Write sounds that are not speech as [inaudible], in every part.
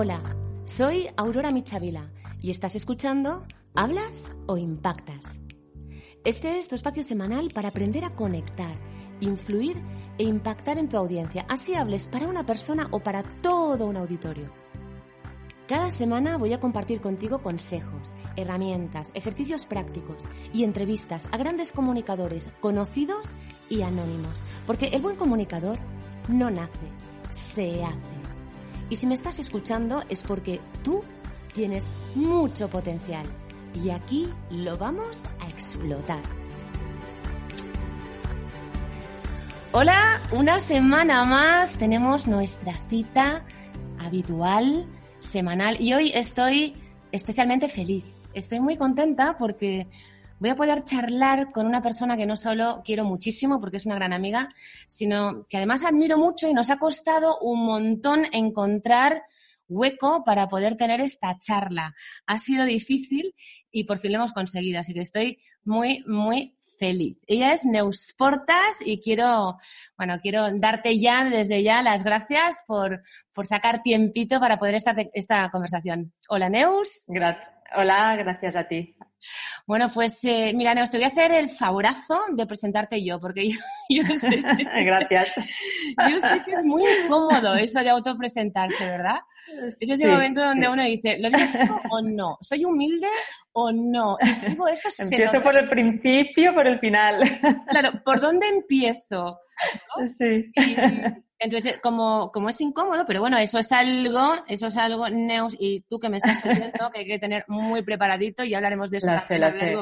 Hola, soy Aurora Michavila y estás escuchando ¿Hablas o impactas? Este es tu espacio semanal para aprender a conectar, influir e impactar en tu audiencia, así hables para una persona o para todo un auditorio. Cada semana voy a compartir contigo consejos, herramientas, ejercicios prácticos y entrevistas a grandes comunicadores conocidos y anónimos, porque el buen comunicador no nace, se hace. Y si me estás escuchando es porque tú tienes mucho potencial y aquí lo vamos a explotar. Hola, una semana más tenemos nuestra cita habitual, semanal y hoy estoy especialmente feliz. Estoy muy contenta porque voy a poder charlar con una persona que no solo quiero muchísimo porque es una gran amiga, sino que además admiro mucho y nos ha costado un montón encontrar hueco para poder tener esta charla. Ha sido difícil y por fin lo hemos conseguido, así que estoy muy, muy feliz. Ella es Neusportas y quiero, bueno, quiero darte ya, desde ya, las gracias por, por sacar tiempito para poder esta, esta conversación. Hola, Neus. Hola, gracias a ti. Bueno, pues eh, mira, Neus, te voy a hacer el favorazo de presentarte yo, porque [laughs] yo, sé, [laughs] Gracias. yo sé que es muy incómodo eso de autopresentarse, ¿verdad? Es ese momento donde uno dice, ¿lo digo o no? ¿Soy humilde o no? Y digo esto, Empiezo por el principio, por el final. Claro, ¿por dónde empiezo? Sí. Entonces, como, como es incómodo, pero bueno, eso es algo, eso es algo, Neus, y tú que me estás [laughs] oyendo, que hay que tener muy preparadito y hablaremos de eso La sé, la sé.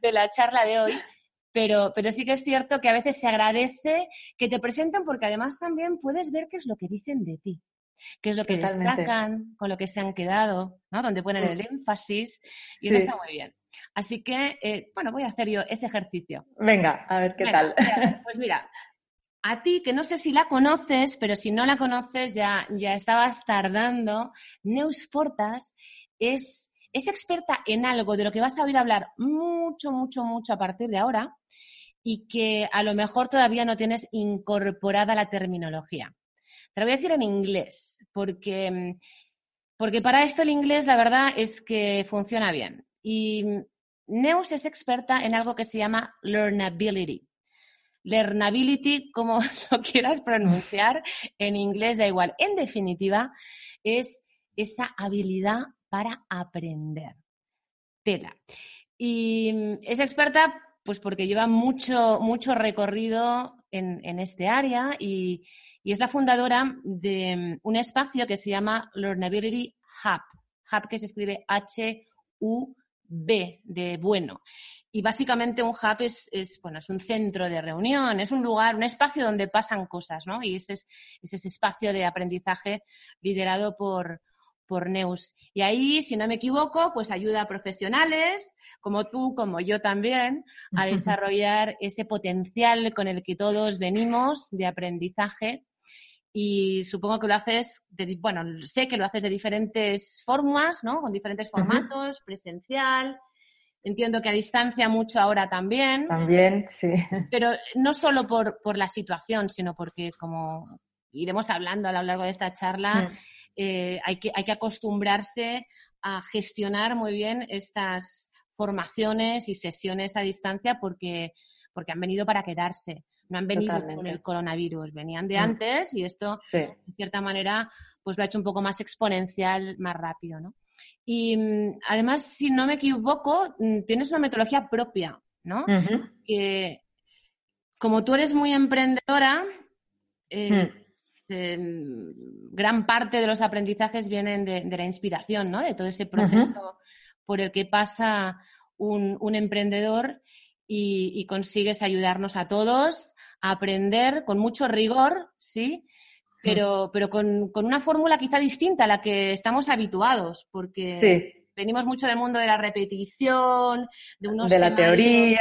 de la charla de hoy. Pero, pero sí que es cierto que a veces se agradece que te presenten porque además también puedes ver qué es lo que dicen de ti, qué es lo que Totalmente. destacan, con lo que se han quedado, ¿no? Donde ponen el énfasis y eso está muy bien. Así que, eh, bueno, voy a hacer yo ese ejercicio. Venga, a ver qué Venga, tal. mira, Pues mira, [laughs] a ti, que no sé si la conoces, pero si no la conoces ya, ya estabas tardando, Neus Portas es, es experta en algo de lo que vas a oír hablar mucho, mucho, mucho a partir de ahora y que a lo mejor todavía no tienes incorporada la terminología. Te lo voy a decir en inglés, porque, porque para esto el inglés la verdad es que funciona bien. Y Neus es experta en algo que se llama learnability. Learnability, como [laughs] lo quieras pronunciar, en inglés da igual. En definitiva, es esa habilidad para aprender. Tela. Y es experta, pues porque lleva mucho, mucho recorrido en, en este área y, y es la fundadora de un espacio que se llama Learnability Hub. Hub que se escribe H-U-B, de bueno. Y básicamente un hub es, es, bueno, es un centro de reunión, es un lugar, un espacio donde pasan cosas, ¿no? Y ese es, es ese espacio de aprendizaje liderado por, por Neus. Y ahí, si no me equivoco, pues ayuda a profesionales como tú, como yo también, a [laughs] desarrollar ese potencial con el que todos venimos de aprendizaje. Y supongo que lo haces, de, bueno, sé que lo haces de diferentes formas, ¿no? Con diferentes formatos, presencial, Entiendo que a distancia mucho ahora también. También, sí. Pero no solo por, por la situación, sino porque, como iremos hablando a lo largo de esta charla, Mm. eh, hay, que, hay que acostumbrarse a gestionar muy bien estas formaciones y sesiones a distancia porque, porque han venido para quedarse. No han venido Totalmente. con el coronavirus, venían de Mm. antes y esto Sí. de cierta manera, pues lo ha hecho un poco más exponencial, más rápido, ¿no? Y mm, además, si no me equivoco, mm, tienes una metodología propia, ¿no? Que como tú eres muy emprendedora, eh, Mm. se- gran parte de los aprendizajes vienen de, de la inspiración, ¿no? De todo ese proceso por el que pasa un, un emprendedor y, y consigues ayudarnos a todos a aprender con mucho rigor, ¿sí? Pero, pero con, con una fórmula quizá distinta a la que estamos habituados, porque Sí, venimos mucho del mundo de la repetición, de unos de la teoría.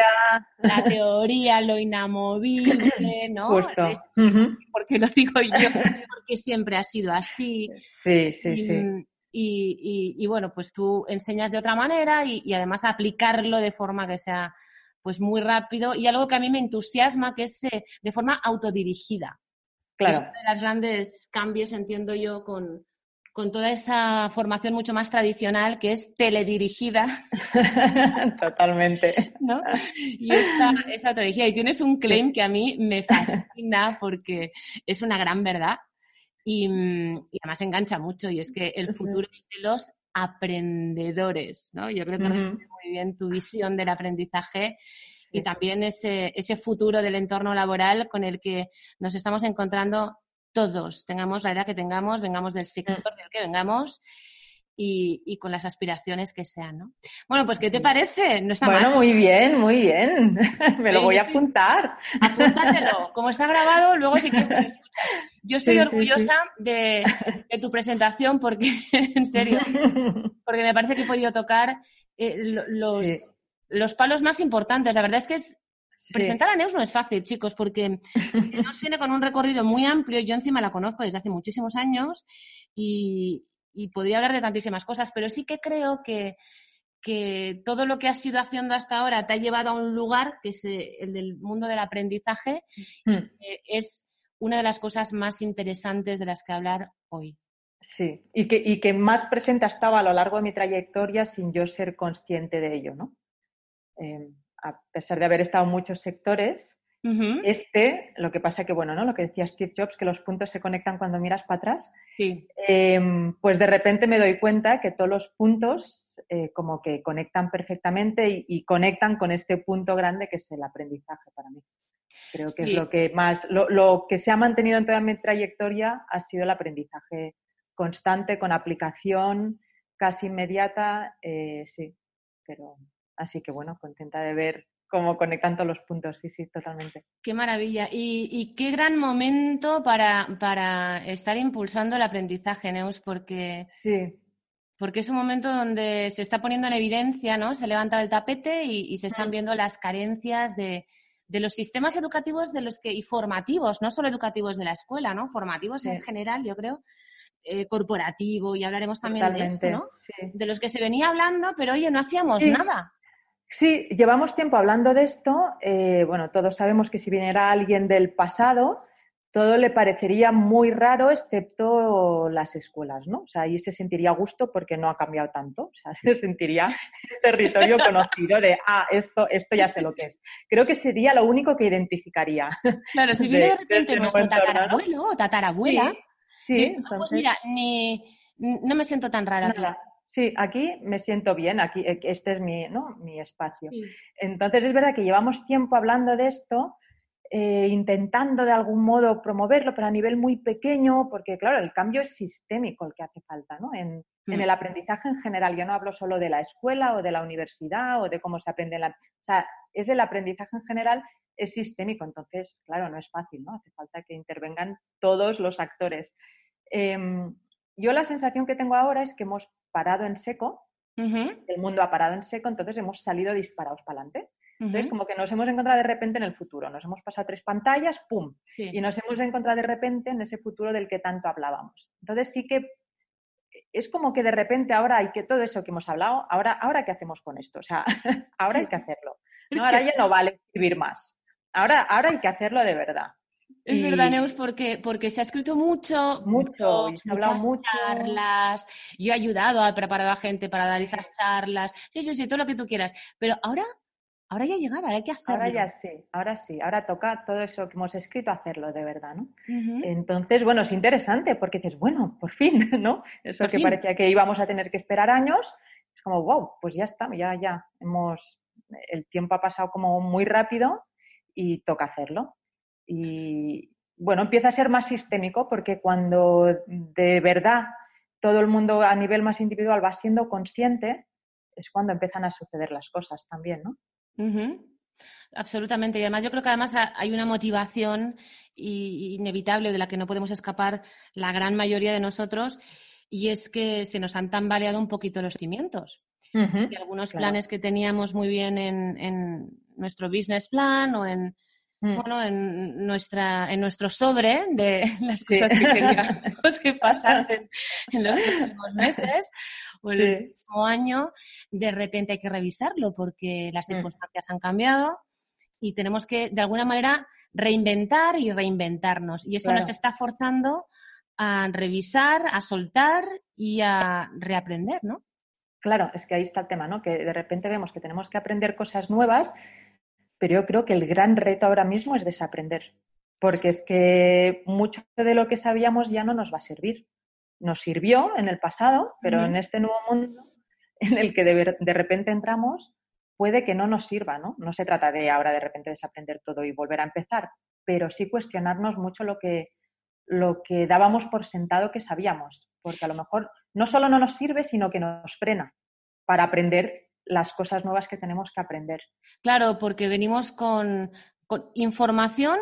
la teoría, lo [coughs] inamovible, ¿no? Justo. Es, es Ujú. así porque lo digo yo, [laughs] porque siempre ha sido así. Sí, sí, y, sí. y- y- y, bueno, pues tú enseñas de otra manera y, y además aplicarlo de forma que sea pues muy rápido y algo que a mí me entusiasma, que es eh, de forma autodirigida. Es Claro. uno de los grandes cambios, entiendo yo, con, con toda esa formación mucho más tradicional que es teledirigida. [laughs] Totalmente. [laughs] ¿no? Y esta, [laughs] esa teledirigida. Y tienes un claim que a mí me fascina porque es una gran verdad y, mm, y además engancha mucho y es que el futuro es de los aprendedores, ¿no? Yo creo que resume muy bien tu visión del aprendizaje y también ese, ese futuro del entorno laboral con el que nos estamos encontrando todos, tengamos la edad que tengamos, vengamos del sector del que vengamos y, y, con las aspiraciones que sean, ¿no? Bueno, pues ¿qué te parece? No está bueno, muy bien, muy bien. [laughs] Me lo voy a apuntar. Apúntatelo. [laughs] Como está grabado, luego si quieres te lo escuchas. Yo estoy sí, orgullosa sí, sí. De, de, tu presentación porque, [laughs] en serio, porque me parece que he podido tocar eh, los, los palos más importantes. La verdad es que es Presentar a Neus no es fácil, chicos, porque Neus viene con un recorrido muy amplio. Yo encima la conozco desde hace muchísimos años y, y podría hablar de tantísimas cosas, pero sí que creo que, que todo lo que has ido haciendo hasta ahora te ha llevado a un lugar que es eh, el del mundo del aprendizaje, que es una de las cosas más interesantes de las que hablar hoy. Sí, y que, y que más presente ha estado a lo largo de mi trayectoria sin yo ser consciente de ello, ¿no? Eh, a pesar de haber estado en muchos sectores, Uh -huh. este, lo que pasa que, bueno, ¿no? Lo que decía Steve Jobs, que los puntos se conectan cuando miras para atrás, Sí. eh, pues de repente me doy cuenta que todos los puntos eh, como que conectan perfectamente y, y, conectan con este punto grande que es el aprendizaje para mí. Creo que Sí. es lo que más, lo, lo que se ha mantenido en toda mi trayectoria ha sido el aprendizaje constante, con aplicación casi inmediata, eh, sí, pero así que bueno, contenta de ver cómo conectan todos los puntos, sí, sí, totalmente. Qué maravilla. Y, y qué gran momento para, para, estar impulsando el aprendizaje, Neus, porque, sí. porque es un momento donde se está poniendo en evidencia, ¿no? Se ha levantado el tapete y, y se están viendo las carencias de, de, los sistemas educativos de los que, y formativos, no solo educativos de la escuela, ¿no? Formativos sí. en general, yo creo. Eh, corporativo y hablaremos también Totalmente, de eso, ¿no? Sí. De los que se venía hablando, pero oye, no hacíamos nada. Sí, llevamos tiempo hablando de esto. Eh, bueno, todos sabemos que si viniera alguien del pasado, todo le parecería muy raro, excepto las escuelas, ¿no? O sea, ahí se sentiría a gusto porque no ha cambiado tanto. O sea, [laughs] se sentiría territorio [laughs] conocido de, ah, esto, esto ya sé lo que es. Creo que sería lo único que identificaría. Claro, si [laughs] viene de, de repente de nuestro tatarabuelo o tatarabuela, sí, entonces... pues mira, ni, no me siento tan rara. Nada. Sí, aquí me siento bien, aquí este es mi, ¿no? mi espacio. Sí. Entonces es verdad que llevamos tiempo hablando de esto, eh, intentando de algún modo promoverlo, pero a nivel muy pequeño, porque claro, el cambio es sistémico el que hace falta, ¿no? En, mm. en el aprendizaje en general. Yo no hablo solo de la escuela o de la universidad o de cómo se aprende la... O sea, es el aprendizaje en general, es sistémico, entonces, claro, no es fácil, ¿no? Hace falta que intervengan todos los actores. Eh, yo la sensación que tengo ahora es que hemos parado en seco, uh -huh. el mundo ha parado en seco, entonces hemos salido disparados para adelante. Entonces, uh -huh. como que nos hemos encontrado de repente en el futuro, nos hemos pasado tres pantallas, ¡pum! Sí. Y nos hemos encontrado de repente en ese futuro del que tanto hablábamos. Entonces sí que es como que de repente ahora hay que todo eso que hemos hablado, ahora, ahora ¿qué hacemos con esto? O sea, [laughs] ahora hay que hacerlo. [laughs] ¿no? Ahora ya no vale escribir más. Ahora, ahora hay que hacerlo de verdad. Es y... verdad, Neus, porque, porque se ha escrito mucho, mucho, se ha hablado mucho. charlas. Yo he ayudado a preparar a gente para dar esas charlas. Sí, sí, sí, todo lo que tú quieras. Pero ahora, ahora ya ha llegado, ahora hay que hacerlo. Ahora ya sí, ahora sí. Ahora toca todo eso que hemos escrito hacerlo de verdad, ¿no? Uh -huh. Entonces, bueno, es interesante porque dices, bueno, por fin, [laughs] ¿no? Eso por que fin. parecía que íbamos a tener que esperar años. Es como, wow, pues ya está, ya, ya. Hemos, el tiempo ha pasado como muy rápido y toca hacerlo. Y bueno, empieza a ser más sistémico porque cuando de verdad todo el mundo a nivel más individual va siendo consciente, es cuando empiezan a suceder las cosas también, ¿no? Uh -huh. Absolutamente. Y además yo creo que además hay una motivación inevitable de la que no podemos escapar la gran mayoría de nosotros y es que se nos han tambaleado un poquito los cimientos. Uh -huh. Y algunos claro. planes que teníamos muy bien en, en nuestro business plan o en, Mm. bueno, en, nuestra, en nuestro sobre de [laughs] las cosas sí. que queríamos que [laughs] pasasen en los próximos meses o en sí. el próximo año, de repente hay que revisarlo porque las Mm. circunstancias han cambiado y tenemos que, de alguna manera, reinventar y reinventarnos. Y eso claro. nos está forzando a revisar, a soltar y a reaprender, ¿no? Claro, es que ahí está el tema, ¿no? Que de repente vemos que tenemos que aprender cosas nuevas, pero yo creo que el gran reto ahora mismo es desaprender, porque es que mucho de lo que sabíamos ya no nos va a servir. Nos sirvió en el pasado, pero en este nuevo mundo en el que de, de repente entramos, puede que no nos sirva, ¿no? No se trata de ahora de repente desaprender todo y volver a empezar, pero sí cuestionarnos mucho lo que, lo que dábamos por sentado que sabíamos, porque a lo mejor no solo no nos sirve, sino que nos frena para aprender las cosas nuevas que tenemos que aprender. Claro, porque venimos con, información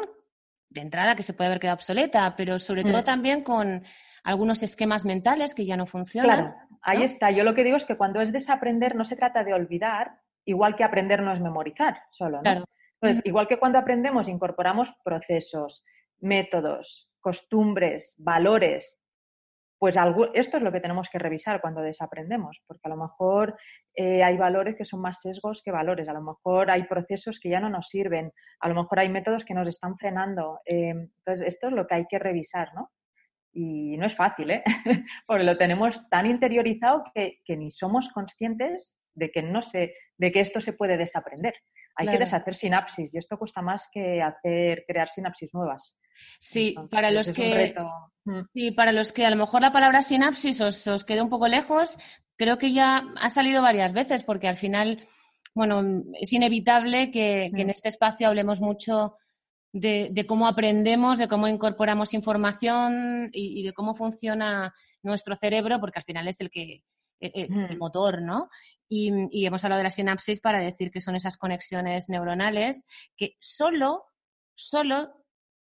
de entrada que se puede haber quedado obsoleta, pero sobre todo mm. también con algunos esquemas mentales que ya no funcionan. Claro, ahí está. Yo lo que digo es que cuando es desaprender no se trata de olvidar, igual que aprender no es memorizar solo, ¿no? Entonces, igual que cuando aprendemos, incorporamos procesos, métodos, costumbres, valores, pues esto es lo que tenemos que revisar cuando desaprendemos, porque a lo mejor eh, hay valores que son más sesgos que valores, a lo mejor hay procesos que ya no nos sirven, a lo mejor hay métodos que nos están frenando. Eh, entonces, esto es lo que hay que revisar, ¿no? Y no es fácil, ¿eh? [laughs] porque lo tenemos tan interiorizado que, que ni somos conscientes de que no se, de que esto se puede desaprender. Hay que deshacer sinapsis y esto cuesta más que hacer crear sinapsis nuevas. Sí, para los que mm. sí, para los que a lo mejor la palabra sinapsis os, os quede un poco lejos, creo que ya ha salido varias veces porque al final, bueno, es inevitable que, en mm. este espacio hablemos mucho de, cómo aprendemos, de cómo incorporamos información y, de cómo funciona nuestro cerebro, porque al final es el que el, el mm. motor, ¿no? Y, hemos hablado de la sinapsis para decir que son esas conexiones neuronales que solo, solo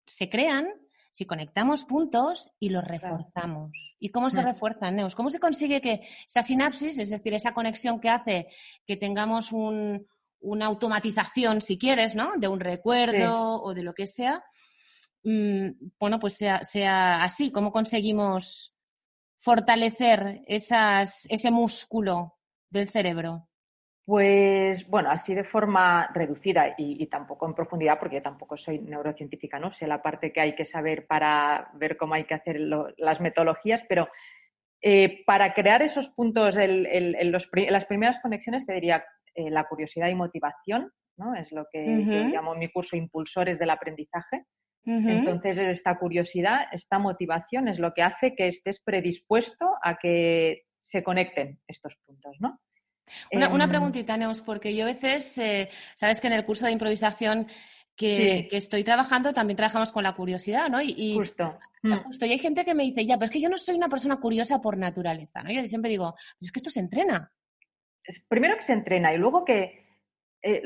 se crean si conectamos puntos y los reforzamos. ¿Y cómo se mm. refuerzan, Neus? ¿Cómo se consigue que esa sinapsis, es decir, esa conexión que hace que tengamos una automatización, si quieres, ¿no? De un recuerdo o de lo que sea, mm, bueno, pues sea, sea así. ¿Cómo conseguimos fortalecer esas, ese músculo del cerebro? Pues bueno, así de forma reducida y, tampoco en profundidad, porque yo tampoco soy neurocientífica, ¿no? Sé la parte que hay que saber para ver cómo hay que hacer las metodologías, pero eh, para crear esos puntos, en las primeras conexiones, te diría eh, la curiosidad y motivación, ¿no? Es lo que yo llamo mi curso Impulsores del Aprendizaje. Entonces, esta curiosidad, esta motivación es lo que hace que estés predispuesto a que se conecten estos puntos, ¿no? Una, em, preguntita, Neus, porque yo a veces, eh, sabes que en el curso de improvisación que, estoy trabajando también trabajamos con la curiosidad, ¿no? Y, justo. Mm. justo. Y hay gente que me dice, ya, pero es que yo no soy una persona curiosa por naturaleza, ¿no? Yo siempre digo, pues es que esto se entrena. Primero que se entrena y luego que eh,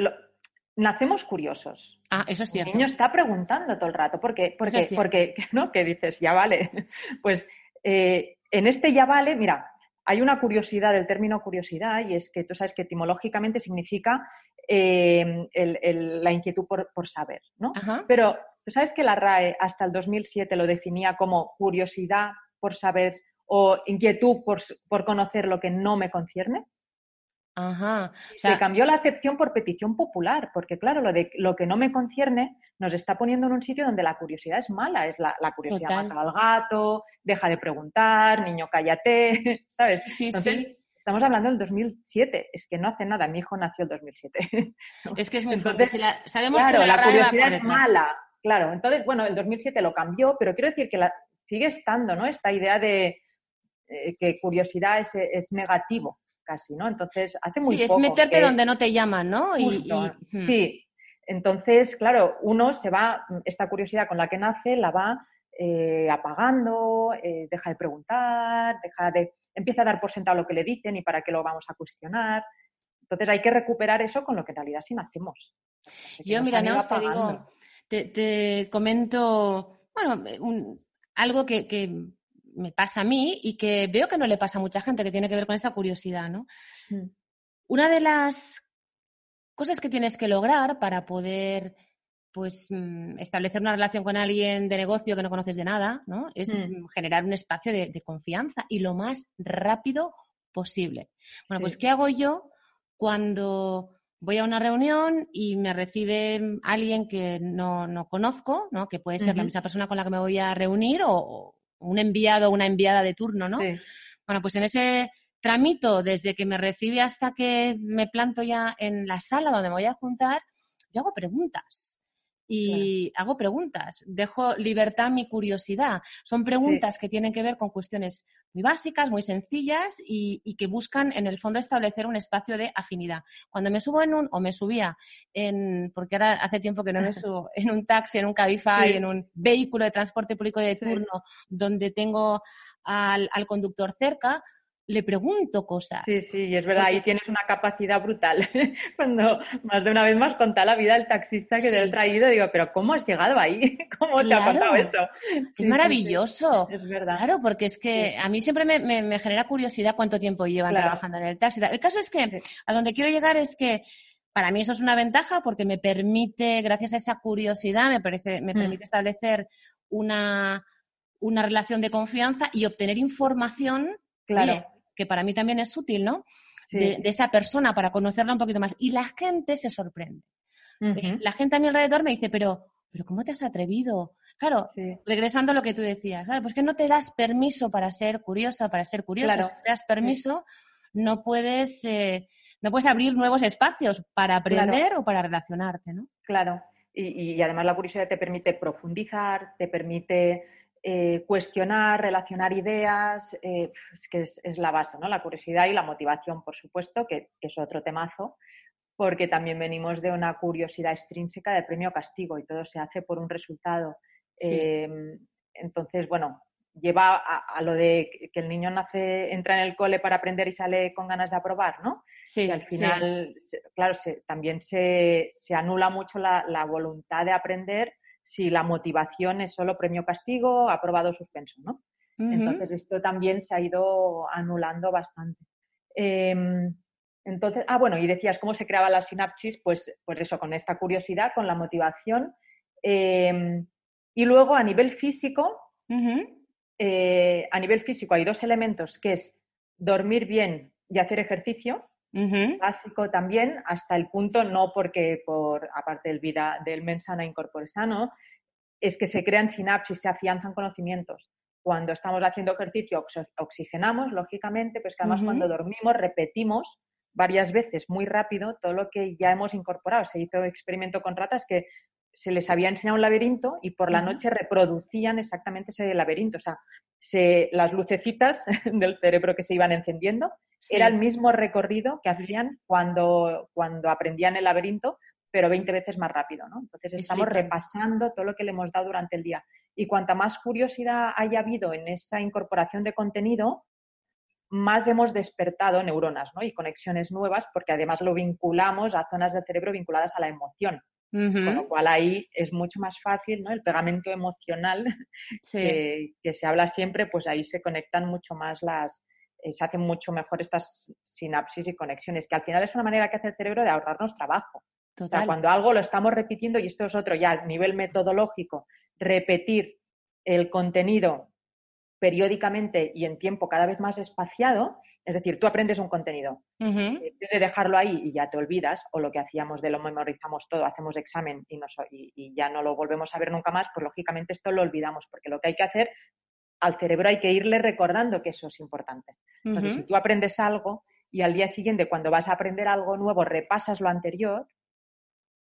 nacemos curiosos. Ah, eso es cierto. El niño está preguntando todo el rato. ¿Por qué? Porque, porque [laughs] ¿no? Que dices, ya vale. [laughs] Pues eh, en este ya vale, mira, hay una curiosidad del término curiosidad y es que tú sabes que etimológicamente significa eh, la inquietud por, saber, ¿no? Pero tú sabes que la RAE hasta el 2007 lo definía como curiosidad por saber o inquietud por conocer lo que no me concierne. Ajá. Se cambió la acepción por petición popular, porque claro, lo de lo que no me concierne nos está poniendo en un sitio donde la curiosidad es mala, es la, curiosidad mata al gato, deja de preguntar, niño cállate, [laughs] ¿sabes? Sí, Entonces, Estamos hablando del 2007, es que no hace nada, mi hijo nació el 2007. [laughs] Es que es muy Entonces, sabemos que la, curiosidad es mala, claro. Entonces, bueno, el 2007 lo cambió, pero quiero decir que la, sigue estando, ¿no? Esta idea de eh, que curiosidad es, es negativo casi, ¿no? Entonces, hace muy sí, es meterte donde no te llaman, ¿no? Hmm. Sí, entonces, claro, uno se va, esta curiosidad con la que nace la va eh, apagando, eh, deja de preguntar, deja de, empieza a dar por sentado lo que le dicen y para qué lo vamos a cuestionar. Entonces hay que recuperar eso con lo que en realidad sí nacemos. Yo, mira, no, te digo, te, comento, bueno, algo que, me pasa a mí y que veo que no le pasa a mucha gente, que tiene que ver con esa curiosidad, ¿no? Mm. Una de las cosas que tienes que lograr para poder pues mm, establecer una relación con alguien de negocio que no conoces de nada, ¿no? Es mm. generar un espacio de, confianza y lo más rápido posible. Bueno, pues ¿qué hago yo cuando voy a una reunión y me recibe alguien que no, conozco, ¿no? Que puede ser la misma persona con la que me voy a reunir o, un enviado o una enviada de turno, ¿no? Bueno, pues en ese tramito, desde que me recibe hasta que me planto ya en la sala donde me voy a juntar, yo hago preguntas y hago preguntas, dejo libertad mi curiosidad. Son preguntas que tienen que ver con cuestiones muy básicas, muy sencillas y, que buscan en el fondo establecer un espacio de afinidad. Cuando me subo en un, o me subía en, porque ahora hace tiempo que no me [laughs] subo, en un taxi, en un Cabify, en un vehículo de transporte público de turno, donde tengo al, al conductor cerca, le pregunto cosas. Sí, sí, es verdad, ahí tienes una capacidad brutal. [laughs] Cuando más de una vez más contá la vida del taxista que te ha traído, digo, pero ¿cómo has llegado ahí? [laughs] ¿Cómo te ha pasado eso? es maravilloso. es verdad. Claro, porque es que a mí siempre me, genera curiosidad cuánto tiempo llevan trabajando en el taxi. El caso es que a donde quiero llegar es que para mí eso es una ventaja porque me permite, gracias a esa curiosidad, me, parece, me mm. permite establecer una, una relación de confianza y obtener información claro que para mí también es útil, ¿no? De, esa persona para conocerla un poquito más. Y la gente se sorprende. Eh, la gente a mi alrededor me dice, pero, pero ¿cómo te has atrevido? Claro, regresando a lo que tú decías, claro, pues que no te das permiso para ser curiosa, para ser curiosa. Si te das permiso, no puedes, eh, no puedes abrir nuevos espacios para aprender o para relacionarte, ¿no? Claro. y, además la curiosidad te permite profundizar, te permite eh, cuestionar, relacionar ideas, eh, es que es, la base, ¿no? La curiosidad y la motivación, por supuesto, que, es otro temazo, porque también venimos de una curiosidad extrínseca de premio-castigo y todo se hace por un resultado. Em, entonces, bueno, lleva a, lo de que el niño nace, entra en el cole para aprender y sale con ganas de aprobar, ¿no? Sí. Y al final, claro, también se, anula mucho la, la voluntad de aprender si la motivación es solo premio-castigo, aprobado o suspenso, ¿no? Entonces, esto también se ha ido anulando bastante. Em, entonces, ah, bueno, y decías cómo se creaba la sinapsis, pues, pues eso, con esta curiosidad, con la motivación. Em, y luego, a nivel físico, eh, a nivel físico hay dos elementos, que es dormir bien y hacer ejercicio, básico también, hasta el punto, no porque por, aparte del vida del mensana incorpore sano, es que se crean sinapsis, se afianzan conocimientos. Cuando estamos haciendo ejercicio oxigenamos, lógicamente, pero es que además cuando dormimos repetimos varias veces muy rápido todo lo que ya hemos incorporado. Se hizo experimento con ratas que se les había enseñado un laberinto y por la noche reproducían exactamente ese laberinto. O sea, se, las lucecitas [laughs] del cerebro que se iban encendiendo era el mismo recorrido que hacían cuando, cuando aprendían el laberinto, pero 20 veces más rápido. ¿no? Entonces estamos repasando todo lo que le hemos dado durante el día. Y cuanta más curiosidad haya habido en esa incorporación de contenido, más hemos despertado neuronas ¿no? y conexiones nuevas, porque además lo vinculamos a zonas del cerebro vinculadas a la emoción. Con lo cual ahí es mucho más fácil, ¿no? El pegamento emocional [laughs] que, se habla siempre, pues ahí se conectan mucho más las, eh, se hacen mucho mejor estas sinapsis y conexiones, que al final es una manera que hace el cerebro de ahorrarnos trabajo. cuando algo lo estamos repitiendo, y esto es otro ya a nivel metodológico, repetir el contenido periódicamente y en tiempo cada vez más espaciado, es decir, tú aprendes un contenido, uh de dejarlo ahí y ya te olvidas, o lo que hacíamos de lo memorizamos todo, hacemos examen y, y, ya no lo volvemos a ver nunca más, pues lógicamente esto lo olvidamos, porque lo que hay que hacer, al cerebro hay que irle recordando que eso es importante. Entonces, si tú aprendes algo y al día siguiente, cuando vas a aprender algo nuevo, repasas lo anterior,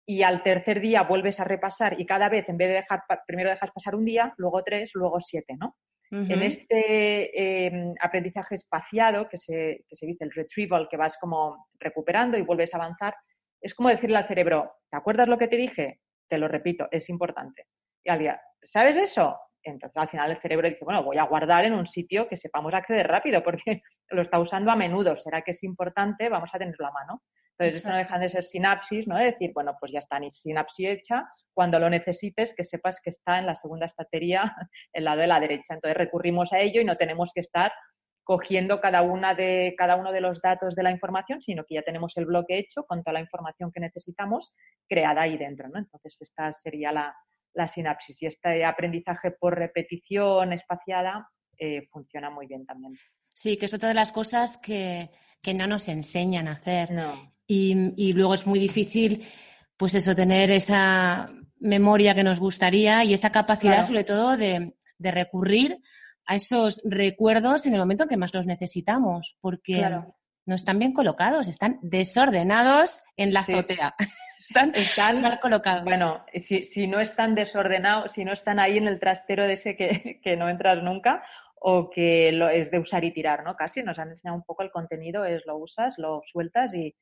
y al tercer día vuelves a repasar y cada vez en vez de dejar primero dejas pasar un día, luego tres, luego siete, ¿no? En este em, aprendizaje espaciado, que se, que se dice el retrieval, que vas como recuperando y vuelves a avanzar, es como decirle al cerebro, ¿te acuerdas lo que te dije? Te lo repito, es importante. Y al día, ¿sabes eso? Entonces al final el cerebro dice, bueno, voy a guardar en un sitio que sepamos acceder rápido porque [laughs] lo está usando a menudo. ¿Será que es importante? Vamos a tenerlo a mano. Entonces, esto no dejan de ser sinapsis, ¿no? De decir, bueno, pues ya está, sinapsis hecha, cuando lo necesites, que sepas que está en la segunda estantería, [laughs] el lado de la derecha. Entonces, recurrimos a ello y no tenemos que estar cogiendo cada, una de, cada uno de los datos de la información, sino que ya tenemos el bloque hecho con toda la información que necesitamos creada ahí dentro, ¿no? Entonces, esta sería la, sinapsis y este aprendizaje por repetición espaciada eh, funciona muy bien también. Sí, que es otra de las cosas que, que no nos enseñan a hacer. Y, luego es muy difícil, pues eso, tener esa memoria que nos gustaría y esa capacidad, sobre todo, de, recurrir a esos recuerdos en el momento en que más los necesitamos, porque no están bien colocados, están desordenados en la azotea. [laughs] están, mal colocados. Bueno, si, si, no están desordenados, si no están ahí en el trastero de ese que, que no entras nunca, o que lo, es de usar y tirar, ¿no? Casi nos han enseñado un poco el contenido, es lo usas, lo sueltas y,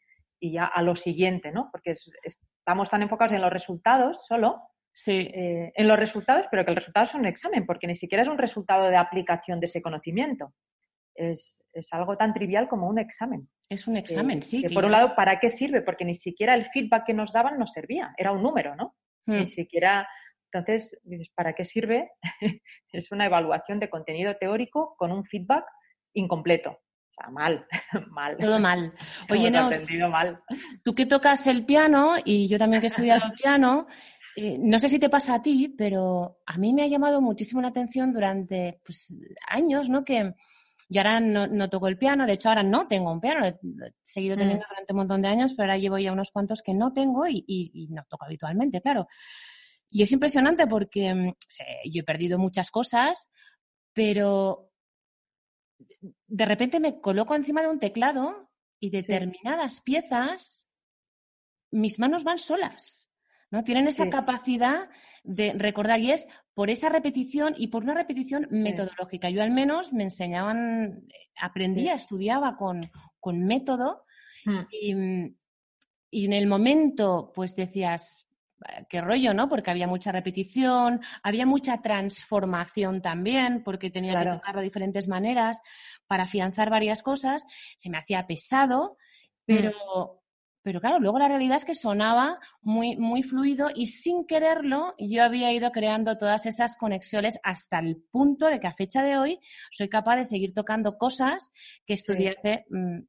y ya a lo siguiente, ¿no? Porque estamos tan enfocados en los resultados solo, sí. Eh, en los resultados, pero que el resultado es un examen, porque ni siquiera es un resultado de aplicación de ese conocimiento. Es, es algo tan trivial como un examen. Es un examen, sí. Que por un lado, ¿para qué sirve? Porque ni siquiera el feedback que nos daban nos servía, era un número, ¿no? Ni hmm. siquiera. Entonces, ¿para qué sirve? [laughs] es una evaluación de contenido teórico con un feedback incompleto mal, [laughs] mal. Todo mal. [laughs] Oye, no, mal. tú que tocas el piano y yo también que he estudiado el piano, eh, no sé si te pasa a ti, pero a mí me ha llamado muchísimo la atención durante pues, años, ¿no? Que yo ahora no, toco el piano, de hecho ahora no tengo un piano, he seguido mm. teniendo durante un montón de años, pero ahora llevo ya unos cuantos que no tengo y, y no toco habitualmente, claro. Y es impresionante porque mm, yo he perdido muchas cosas, pero de repente me coloco encima de un teclado y determinadas piezas, mis manos van solas. ¿no? Tienen esa capacidad de recordar y es por esa repetición y por una repetición metodológica. Yo al menos me enseñaban, aprendía, estudiaba con, método hmm. y, y, en el momento pues decías, qué rollo, ¿no? Porque había mucha repetición, había mucha transformación también, porque tenía que tocarlo de diferentes maneras para afianzar varias cosas. Se me hacía pesado, pero, mm. pero claro, luego la realidad es que sonaba muy, muy fluido y sin quererlo yo había ido creando todas esas conexiones hasta el punto de que a fecha de hoy soy capaz de seguir tocando cosas que estudié hace, mm,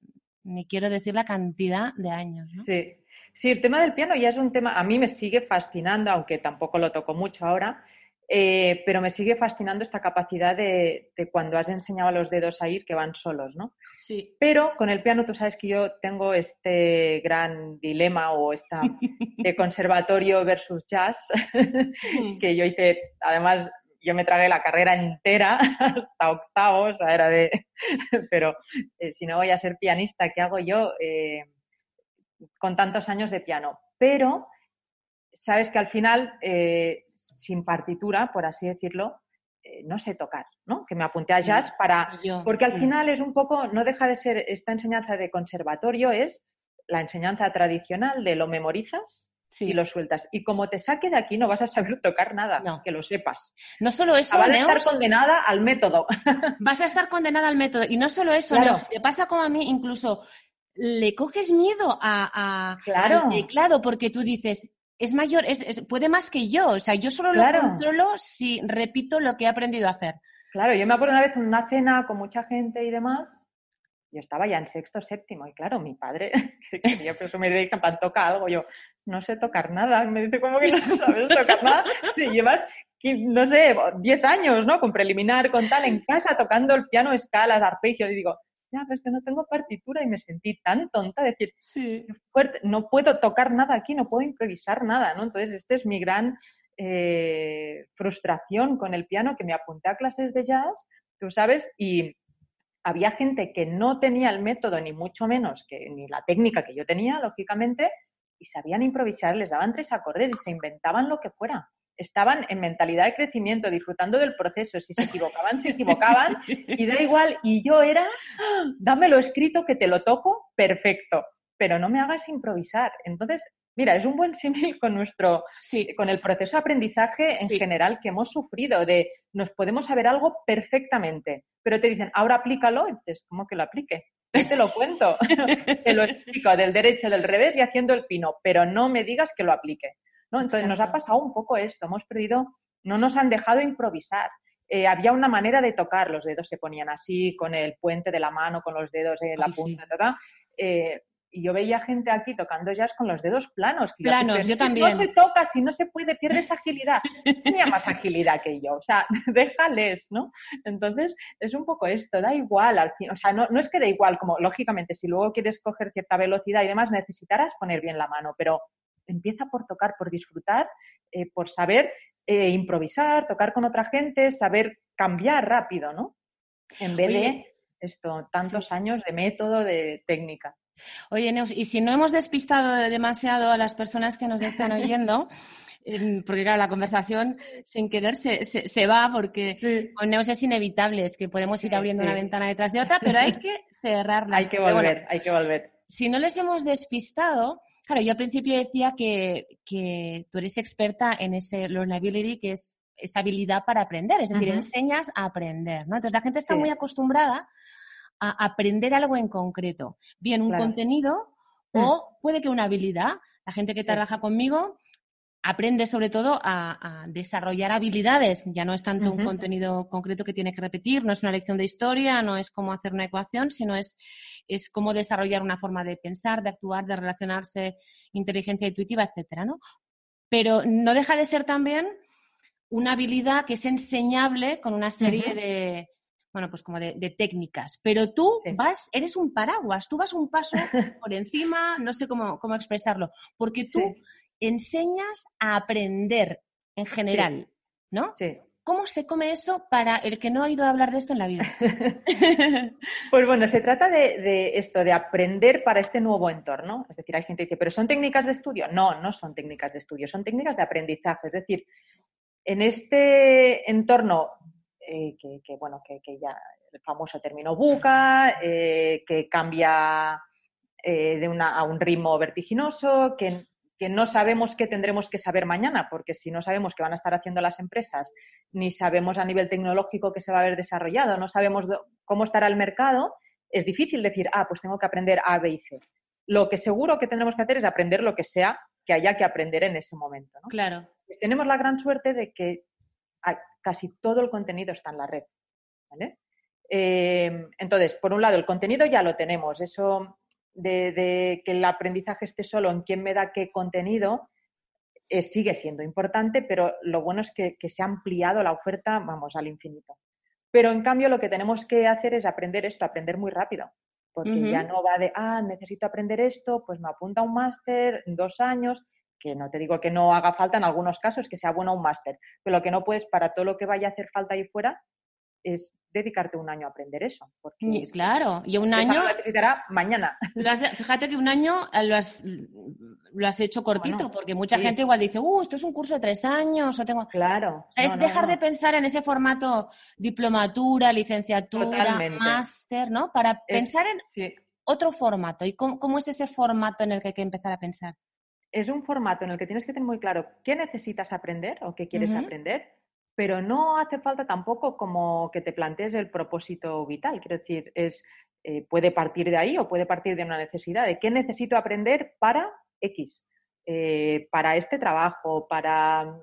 ni quiero decir la cantidad de años. ¿no? Sí, Sí, el tema del piano ya es un tema, a mí me sigue fascinando, aunque tampoco lo toco mucho ahora, eh, pero me sigue fascinando esta capacidad de, cuando has enseñado a los dedos a ir que van solos, ¿no? Sí. Pero con el piano tú sabes que yo tengo este gran dilema o esta [laughs] de conservatorio versus jazz, que yo hice, además yo me tragué la carrera entera [laughs] hasta octavos, o sea, era de, [laughs] pero eh, si no voy a ser pianista, ¿qué hago yo? Eh, con tantos años de piano. Pero sabes que al final, eh, sin partitura, por así decirlo, eh, no sé tocar, ¿no? Que me apunté a jazz para... porque al final es un poco, no deja de ser esta enseñanza de conservatorio, es la enseñanza tradicional de lo memorizas y lo sueltas. Y como te saque de aquí no vas a saber tocar nada, que lo sepas. No solo eso, Vas a estar condenada al método. [laughs] Vas a estar condenada al método. Y no solo eso, te pasa como a mí, incluso le coges miedo a, al teclado porque tú dices, es mayor, es, puede más que yo. O sea, yo solo lo controlo si repito lo que he aprendido a hacer. Claro, yo me acuerdo una vez en una cena con mucha gente y demás, yo estaba ya en sexto, séptimo, y claro, mi padre [laughs] que quería presumir de que toca algo, yo no sé tocar nada, me dice, ¿cómo que no sabes tocar nada? Si llevas, no sé, 10 años, ¿no? Con preliminar, con tal, en casa, tocando el piano, escalas, arpegios, y digo, ya, pero es que no tengo partitura y me sentí tan tonta, decir, sí. fuerte, no puedo tocar nada aquí, no puedo improvisar nada, ¿no? Entonces, esta es mi gran eh, frustración con el piano, que me apunté a clases de jazz, tú sabes, y había gente que no tenía el método, ni mucho menos, que ni la técnica que yo tenía, lógicamente, y sabían improvisar, les daban tres acordes y se inventaban lo que fuera estaban en mentalidad de crecimiento, disfrutando del proceso. Si se equivocaban, se equivocaban y da igual. Y yo era, ¡Ah! dámelo escrito que te lo toco, perfecto, pero no me hagas improvisar. Entonces, mira, es un buen símil con nuestro, con el proceso de aprendizaje en general que hemos sufrido, de nos podemos saber algo perfectamente, pero te dicen, ahora aplícalo, y dices, ¿cómo que lo aplique? te lo cuento, [laughs] te lo explico del derecho, del revés y haciendo el pino, pero no me digas que lo aplique. ¿No? Entonces nos ha pasado un poco esto, hemos perdido, no nos han dejado improvisar. Eh, había una manera de tocar, los dedos se ponían así, con el puente de la mano, con los dedos en la punta, eh, y yo veía gente aquí tocando jazz con los dedos planos. planos, yo también. No se toca, si no se puede, pierdes agilidad. Tenía más agilidad que yo, o sea, [laughs] déjales, ¿no? Entonces, es un poco esto, da igual al fin, o sea, no, no es que da igual, como lógicamente, si luego quieres coger cierta velocidad y demás, necesitarás poner bien la mano, pero empieza por tocar, por disfrutar, eh, por saber eh, improvisar, tocar con otra gente, saber cambiar rápido, ¿no? En vez de esto, tantos años de método, de técnica. Oye, Neus, y si no hemos despistado demasiado a las personas que nos están oyendo, [laughs] em, porque claro, la conversación sin querer se, se, va porque con Neus es inevitable, es que podemos ir abriendo una ventana detrás de otra, pero hay que [laughs] cerrarla. hay que volver, hay que volver. Si no les hemos despistado, claro, yo al principio decía que, que tú eres experta en ese learnability, que es esa habilidad para aprender, es decir, enseñas a aprender, ¿no? Entonces la gente está muy acostumbrada a aprender algo en concreto, bien un contenido mm. o puede que una habilidad. La gente que trabaja conmigo aprende sobre todo a, desarrollar habilidades. Ya no es tanto un contenido concreto que tiene que repetir, no es una lección de historia, no es cómo hacer una ecuación, sino es, es cómo desarrollar una forma de pensar, de actuar, de relacionarse, inteligencia intuitiva, etcétera, ¿no? Pero no deja de ser también una habilidad que es enseñable con una serie de, bueno, pues como de, técnicas. Pero tú vas, eres un paraguas, tú vas un paso [laughs] por encima, no sé cómo, cómo expresarlo, porque tú enseñas a aprender en general, ¿no? Sí. ¿Cómo se come eso para el que no ha ido a hablar de esto en la vida? [laughs] pues bueno, se trata de, de, esto, de aprender para este nuevo entorno. Es decir, hay gente que dice, ¿pero son técnicas de estudio? No, no son técnicas de estudio, son técnicas de aprendizaje. Es decir, en este entorno eh, que, bueno, que, ya el famoso término buca, eh, que cambia eh, de una, a un ritmo vertiginoso, que, que, no sabemos qué tendremos que saber mañana, porque si no sabemos qué van a estar haciendo las empresas, ni sabemos a nivel tecnológico qué se va a haber desarrollado, no sabemos cómo estará el mercado, es difícil decir, ah, pues tengo que aprender A, B y C. Lo que seguro que tendremos que hacer es aprender lo que sea que haya que aprender en ese momento. Claro. Tenemos la gran suerte de que casi todo el contenido está en la red. Em, entonces, por un lado, el contenido ya lo tenemos. Eso de, que el aprendizaje esté solo en quién me da qué contenido eh, sigue siendo importante, pero lo bueno es que, se ha ampliado la oferta, vamos, al infinito. Pero en cambio, lo que tenemos que hacer es aprender esto, aprender muy rápido. Porque ya no va de, ah, necesito aprender esto, pues me apunta a un máster, dos años, que no te digo que no haga falta en algunos casos, que sea bueno un máster, pero lo que no puedes para todo lo que vaya a hacer falta ahí fuera es dedicarte un año a aprender eso. Porque claro, y un año... Lo necesitará mañana. fíjate que un año eh, lo has, lo has hecho cortito, porque mucha gente igual dice, uh, esto es un curso de tres años, o tengo... Claro. es dejar de pensar en ese formato diplomatura, licenciatura, máster, ¿no? Para pensar en otro formato. ¿Y cómo, cómo es ese formato en el que hay que empezar a pensar? es un formato en el que tienes que tener muy claro qué necesitas aprender o qué quieres aprender, pero no hace falta tampoco como que te plantees el propósito vital. Quiero decir, es, eh, puede partir de ahí o puede partir de una necesidad, de qué necesito aprender para X, eh, para este trabajo, para,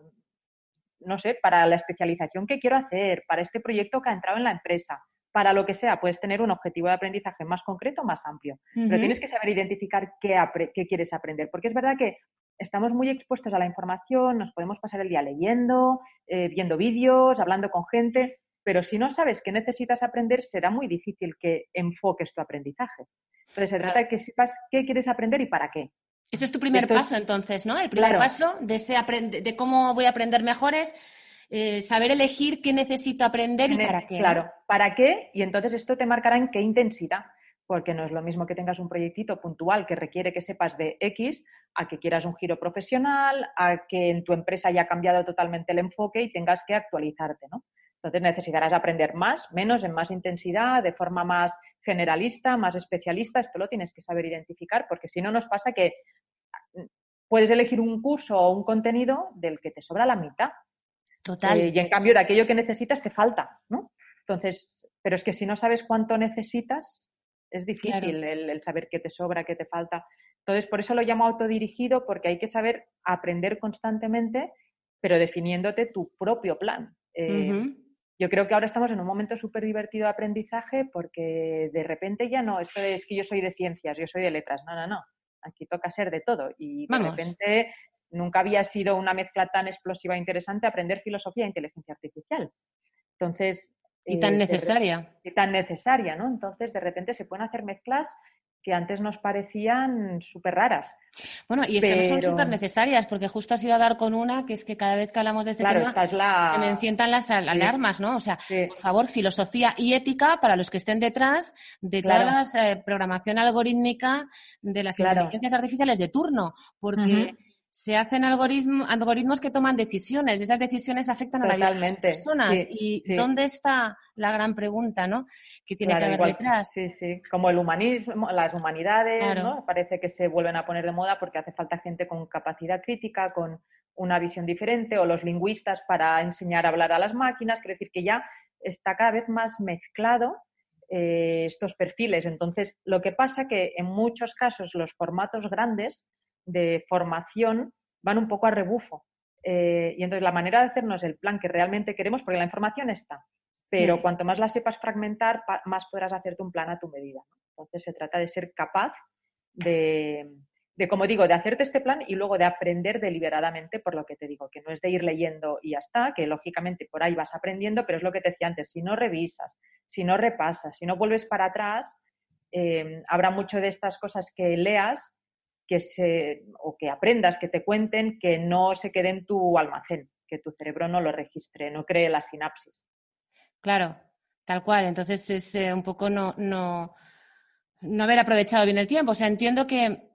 no sé, para la especialización que quiero hacer, para este proyecto que ha entrado en la empresa para lo que sea, puedes tener un objetivo de aprendizaje más concreto, más amplio. Pero tienes que saber identificar qué, qué, quieres aprender, porque es verdad que estamos muy expuestos a la información, nos podemos pasar el día leyendo, eh, viendo vídeos, hablando con gente, pero si no sabes qué necesitas aprender, será muy difícil que enfoques tu aprendizaje. Entonces, se trata de que sepas qué quieres aprender y para qué. Ese es tu primer paso, entonces, ¿no? El primer paso de, ese de cómo voy a aprender mejor es eh, saber elegir qué necesito aprender y para qué. Claro, para qué, y entonces esto te marcará en qué intensidad, porque no es lo mismo que tengas un proyectito puntual que requiere que sepas de X, a que quieras un giro profesional, a que en tu empresa haya cambiado totalmente el enfoque y tengas que actualizarte, ¿no? Entonces necesitarás aprender más, menos, en más intensidad, de forma más generalista, más especialista. Esto lo tienes que saber identificar, porque si no nos pasa que mm, puedes elegir un curso o un contenido del que te sobra la mitad. Total. Eh, y en cambio de aquello que necesitas te falta, ¿no? Entonces, pero es que si no sabes cuánto necesitas, es difícil el, saber qué te sobra, qué te falta. Entonces, por eso lo llamo autodirigido, porque hay que saber aprender constantemente, pero definiéndote tu propio plan. Eh, yo creo que ahora estamos en un momento súper divertido de aprendizaje porque de repente ya no, esto es que yo soy de ciencias, yo soy de letras, no, no, no. Aquí toca ser de todo. Y de repente nunca había sido una mezcla tan explosiva e interesante aprender filosofía e inteligencia artificial. Entonces. Y tan eh, necesaria. Y tan necesaria, ¿no? Entonces, de repente se pueden hacer mezclas que antes nos parecían súper raras. Bueno, y es que no son súper necesarias, porque justo has ido a dar con una, que es que cada vez que hablamos de este tema, se me enciendan las alarmas, ¿no? O sea, por favor, filosofía y ética para los que estén detrás de toda la eh, programación algorítmica de las inteligencias artificiales de turno, porque se hacen algoritmos, algoritmos que toman decisiones y esas decisiones afectan a la vida de las personas. ¿Y dónde está la gran pregunta, ¿no? Que tiene que haber detrás. Sí, sí. Como el humanismo, las humanidades, ¿no? Parece que se vuelven a poner de moda porque hace falta gente con capacidad crítica, con una visión diferente, o los lingüistas para enseñar a hablar a las máquinas. Quiere decir que ya está cada vez más mezclado eh, estos perfiles. Entonces, lo que pasa que en muchos casos los formatos grandes de formación van un poco a rebufo. Eh, y entonces la manera de hacernos el plan que realmente queremos, porque la información está, pero cuanto más la sepas fragmentar, más podrás hacerte un plan a tu medida. Entonces se trata de ser capaz de, de, como digo, de hacerte este plan y luego de aprender deliberadamente por lo que te digo, que no es de ir leyendo y ya está, que lógicamente por ahí vas aprendiendo, pero es lo que te decía antes, si no revisas, si no repasas, si no vuelves para atrás, eh, habrá mucho de estas cosas que leas que se, o que aprendas, que te cuenten, que no se quede en tu almacén, que tu cerebro no lo registre, no cree la sinapsis. Claro, tal cual. Entonces es eh, un poco no, no, no haber aprovechado bien el tiempo. O sea, entiendo que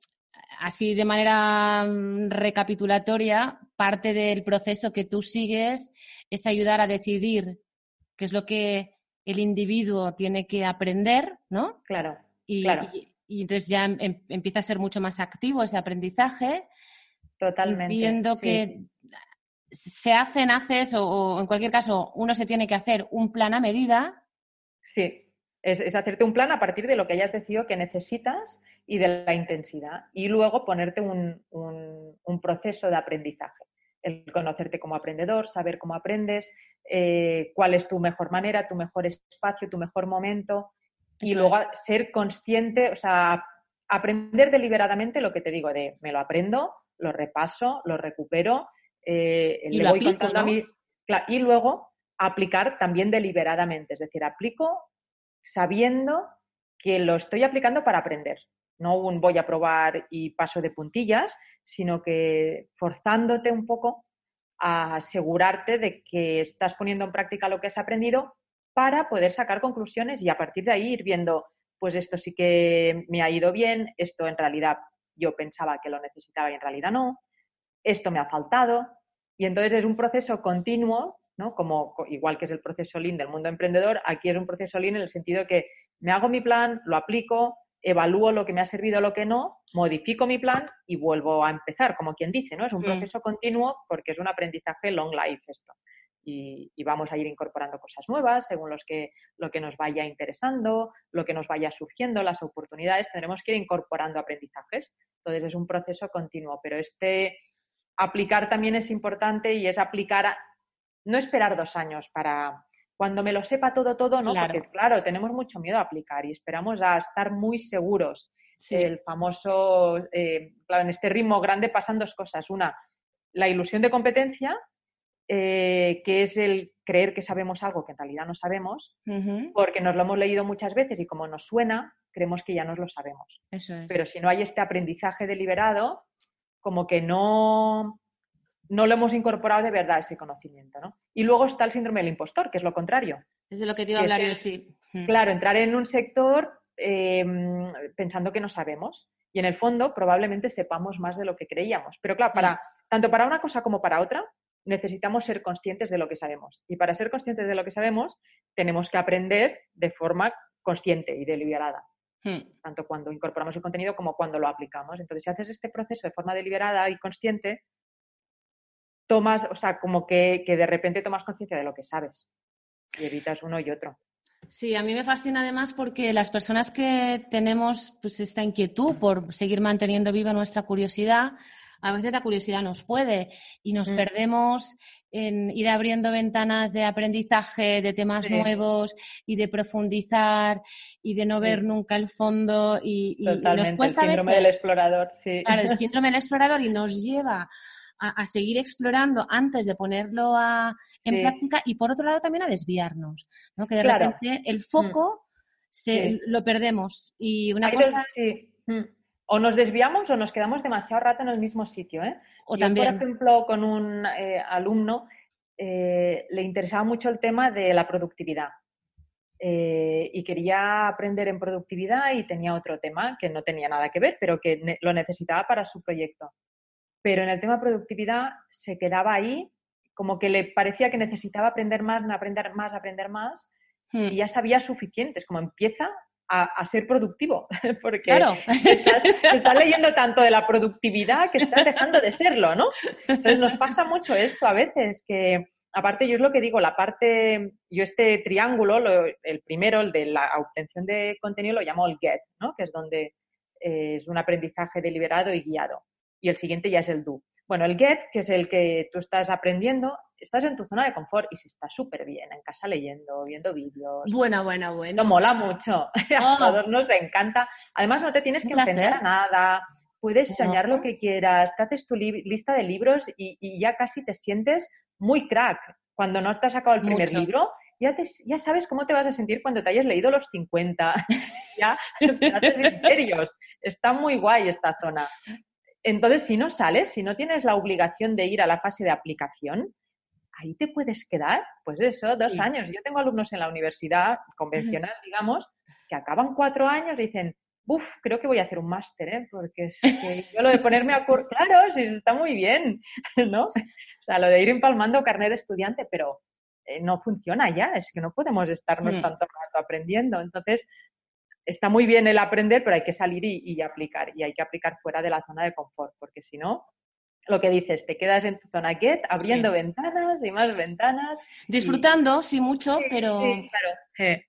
así de manera mm, recapitulatoria, parte del proceso que tú sigues es ayudar a decidir qué es lo que el individuo tiene que aprender, ¿no? Claro. claro y entonces ya em, empieza a ser mucho más activo ese aprendizaje. Totalmente. Viendo que se hacen, haces o, en cualquier caso uno se tiene que hacer un plan a medida. Sí, es, hacerte un plan a partir de lo que hayas decidido que necesitas y de la intensidad. Y luego ponerte un, proceso de aprendizaje. El conocerte como aprendedor, saber cómo aprendes, eh, cuál es tu mejor manera, tu mejor espacio, tu mejor momento y luego ser consciente, o sea, aprender deliberadamente lo que te digo de me lo aprendo, lo repaso, lo recupero, eh, y voy contando a mí. y luego aplicar también deliberadamente, es decir, aplico sabiendo que lo estoy aplicando para aprender. No un voy a probar y paso de puntillas, sino que forzándote un poco a asegurarte de que estás poniendo en práctica lo que has aprendido para poder sacar conclusiones y a partir de ahí ir viendo, pues esto sí que me ha ido bien, esto en realidad yo pensaba que lo necesitaba y en realidad no, esto me ha faltado. Y entonces es un proceso continuo, ¿no? Como igual que es el proceso Lean del mundo emprendedor, aquí es un proceso Lean en el sentido que me hago mi plan, lo aplico, evalúo lo que me ha servido, lo que no, modifico mi plan y vuelvo a empezar, como quien dice, ¿no? Es un proceso continuo porque es un aprendizaje long life esto y, vamos a ir incorporando cosas nuevas según los que, lo que nos vaya interesando, lo que nos vaya surgiendo, las oportunidades, tendremos que ir incorporando aprendizajes. Entonces es un proceso continuo, pero este aplicar también es importante y es aplicar, no esperar dos años para cuando me lo sepa todo, todo, ¿no? Porque claro, tenemos mucho miedo a aplicar y esperamos a estar muy seguros. El famoso, eh, claro, en este ritmo grande pasan dos cosas. Una, la ilusión de competencia eh, que es el creer que sabemos algo que en realidad no sabemos, porque nos lo hemos leído muchas veces y como nos suena, creemos que ya nos lo sabemos. Pero si no hay este aprendizaje deliberado, como que no, no lo hemos incorporado de verdad ese conocimiento. ¿no? Y luego está el síndrome del impostor, que es lo contrario. Es de lo que te iba a hablar yo, sí. Claro, entrar en un sector em, pensando que no sabemos. Y en el fondo probablemente sepamos más de lo que creíamos. Pero claro, para, tanto para una cosa como para otra, necesitamos ser conscientes de lo que sabemos. Y para ser conscientes de lo que sabemos, tenemos que aprender de forma consciente y deliberada. Hmm. Tanto cuando incorporamos el contenido como cuando lo aplicamos. Entonces, si haces este proceso de forma deliberada y consciente, tomas, o sea, como que, que de repente tomas conciencia de lo que sabes y evitas uno y otro. Sí, a mí me fascina además porque las personas que tenemos pues, esta inquietud por seguir manteniendo viva nuestra curiosidad, a veces la curiosidad nos puede y nos mm. perdemos en ir abriendo ventanas de aprendizaje, de temas nuevos y de profundizar y de no ver nunca el fondo y, nos cuesta el síndrome del explorador, sí. Claro, el [laughs] síndrome del explorador y nos lleva a, seguir explorando antes de ponerlo en práctica y por otro lado también a desviarnos, ¿no? Que de repente el foco se, lo perdemos. Y una cosa... Mm. O nos desviamos o nos quedamos demasiado rato en el mismo sitio. ¿eh? O también... por ejemplo, con un eh, alumno eh, le interesaba mucho el tema de la productividad. Eh, y quería aprender en productividad y tenía otro tema que no tenía nada que ver, pero que lo necesitaba para su proyecto. Pero en el tema productividad se quedaba ahí, como que le parecía que necesitaba aprender más, aprender más, aprender más, hmm. y ya sabía suficiente. Es como empieza a, ser productivo, [laughs] porque claro. [laughs] estás, leyendo tanto de la productividad que estás dejando de serlo, ¿no? Entonces nos pasa mucho esto a veces, que aparte yo es lo que digo, la parte, yo este triángulo, el primero, el de la obtención de contenido, lo llamo el get, ¿no? Que es donde eh, es un aprendizaje deliberado y guiado. Y el siguiente ya es el do. Bueno, el get, que es el que tú estás aprendiendo, estás en tu zona de confort y si estás súper bien en casa leyendo, viendo vídeos. Bueno, bueno, bueno. No mola mucho. [laughs] [laughs] A todos nos encanta. Además, no te tienes que enfrentar a nada. Puedes soñar lo que quieras, te haces tu lista de libros y, ya casi te sientes muy crack. Cuando no te has sacado el primer libro, ya, ya sabes cómo te vas a sentir cuando te hayas leído los 50. [laughs] ya te haces serios. Está muy guay esta zona. Entonces, si no sales, si no tienes la obligación de ir a la fase de aplicación, ahí te puedes quedar, pues eso, dos años. Yo tengo alumnos en la universidad convencional, digamos, que acaban cuatro años y dicen, uff, creo que voy a hacer un máster, ¿eh? porque es que yo lo de ponerme a curso, claro, sí, está muy bien, [laughs] ¿no? O sea, lo de ir empalmando carnet de estudiante, pero eh, no funciona ya, es que no podemos estarnos mm. tanto rato aprendiendo. Entonces, está muy bien el aprender, pero hay que salir y, y, aplicar, y hay que aplicar fuera de la zona de confort, porque si no, lo que dices, te quedas en tu zona get, abriendo ventanas y más ventanas. Disfrutando, sí, mucho, pero. claro.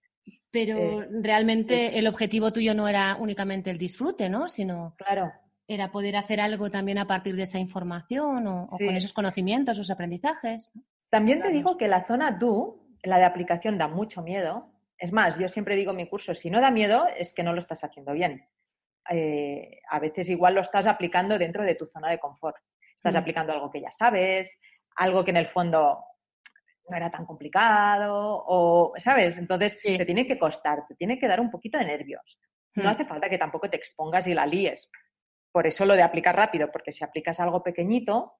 Pero eh, realmente el objetivo tuyo no era únicamente el disfrute, ¿no? Sino. Claro. Era poder hacer algo también a partir de esa información o, con esos conocimientos, esos aprendizajes. También te digo que la zona do, la de aplicación, da mucho miedo. Es más, yo siempre digo en mi curso, si no da miedo, es que no lo estás haciendo bien. Eh, a veces igual lo estás aplicando dentro de tu zona de confort estás aplicando algo que ya sabes, algo que en el fondo no era tan complicado, o, ¿sabes? Entonces te tiene que costar, te tiene que dar un poquito de nervios. No hace falta que tampoco te expongas y la líes. Por eso lo de aplicar rápido, porque si aplicas algo pequeñito,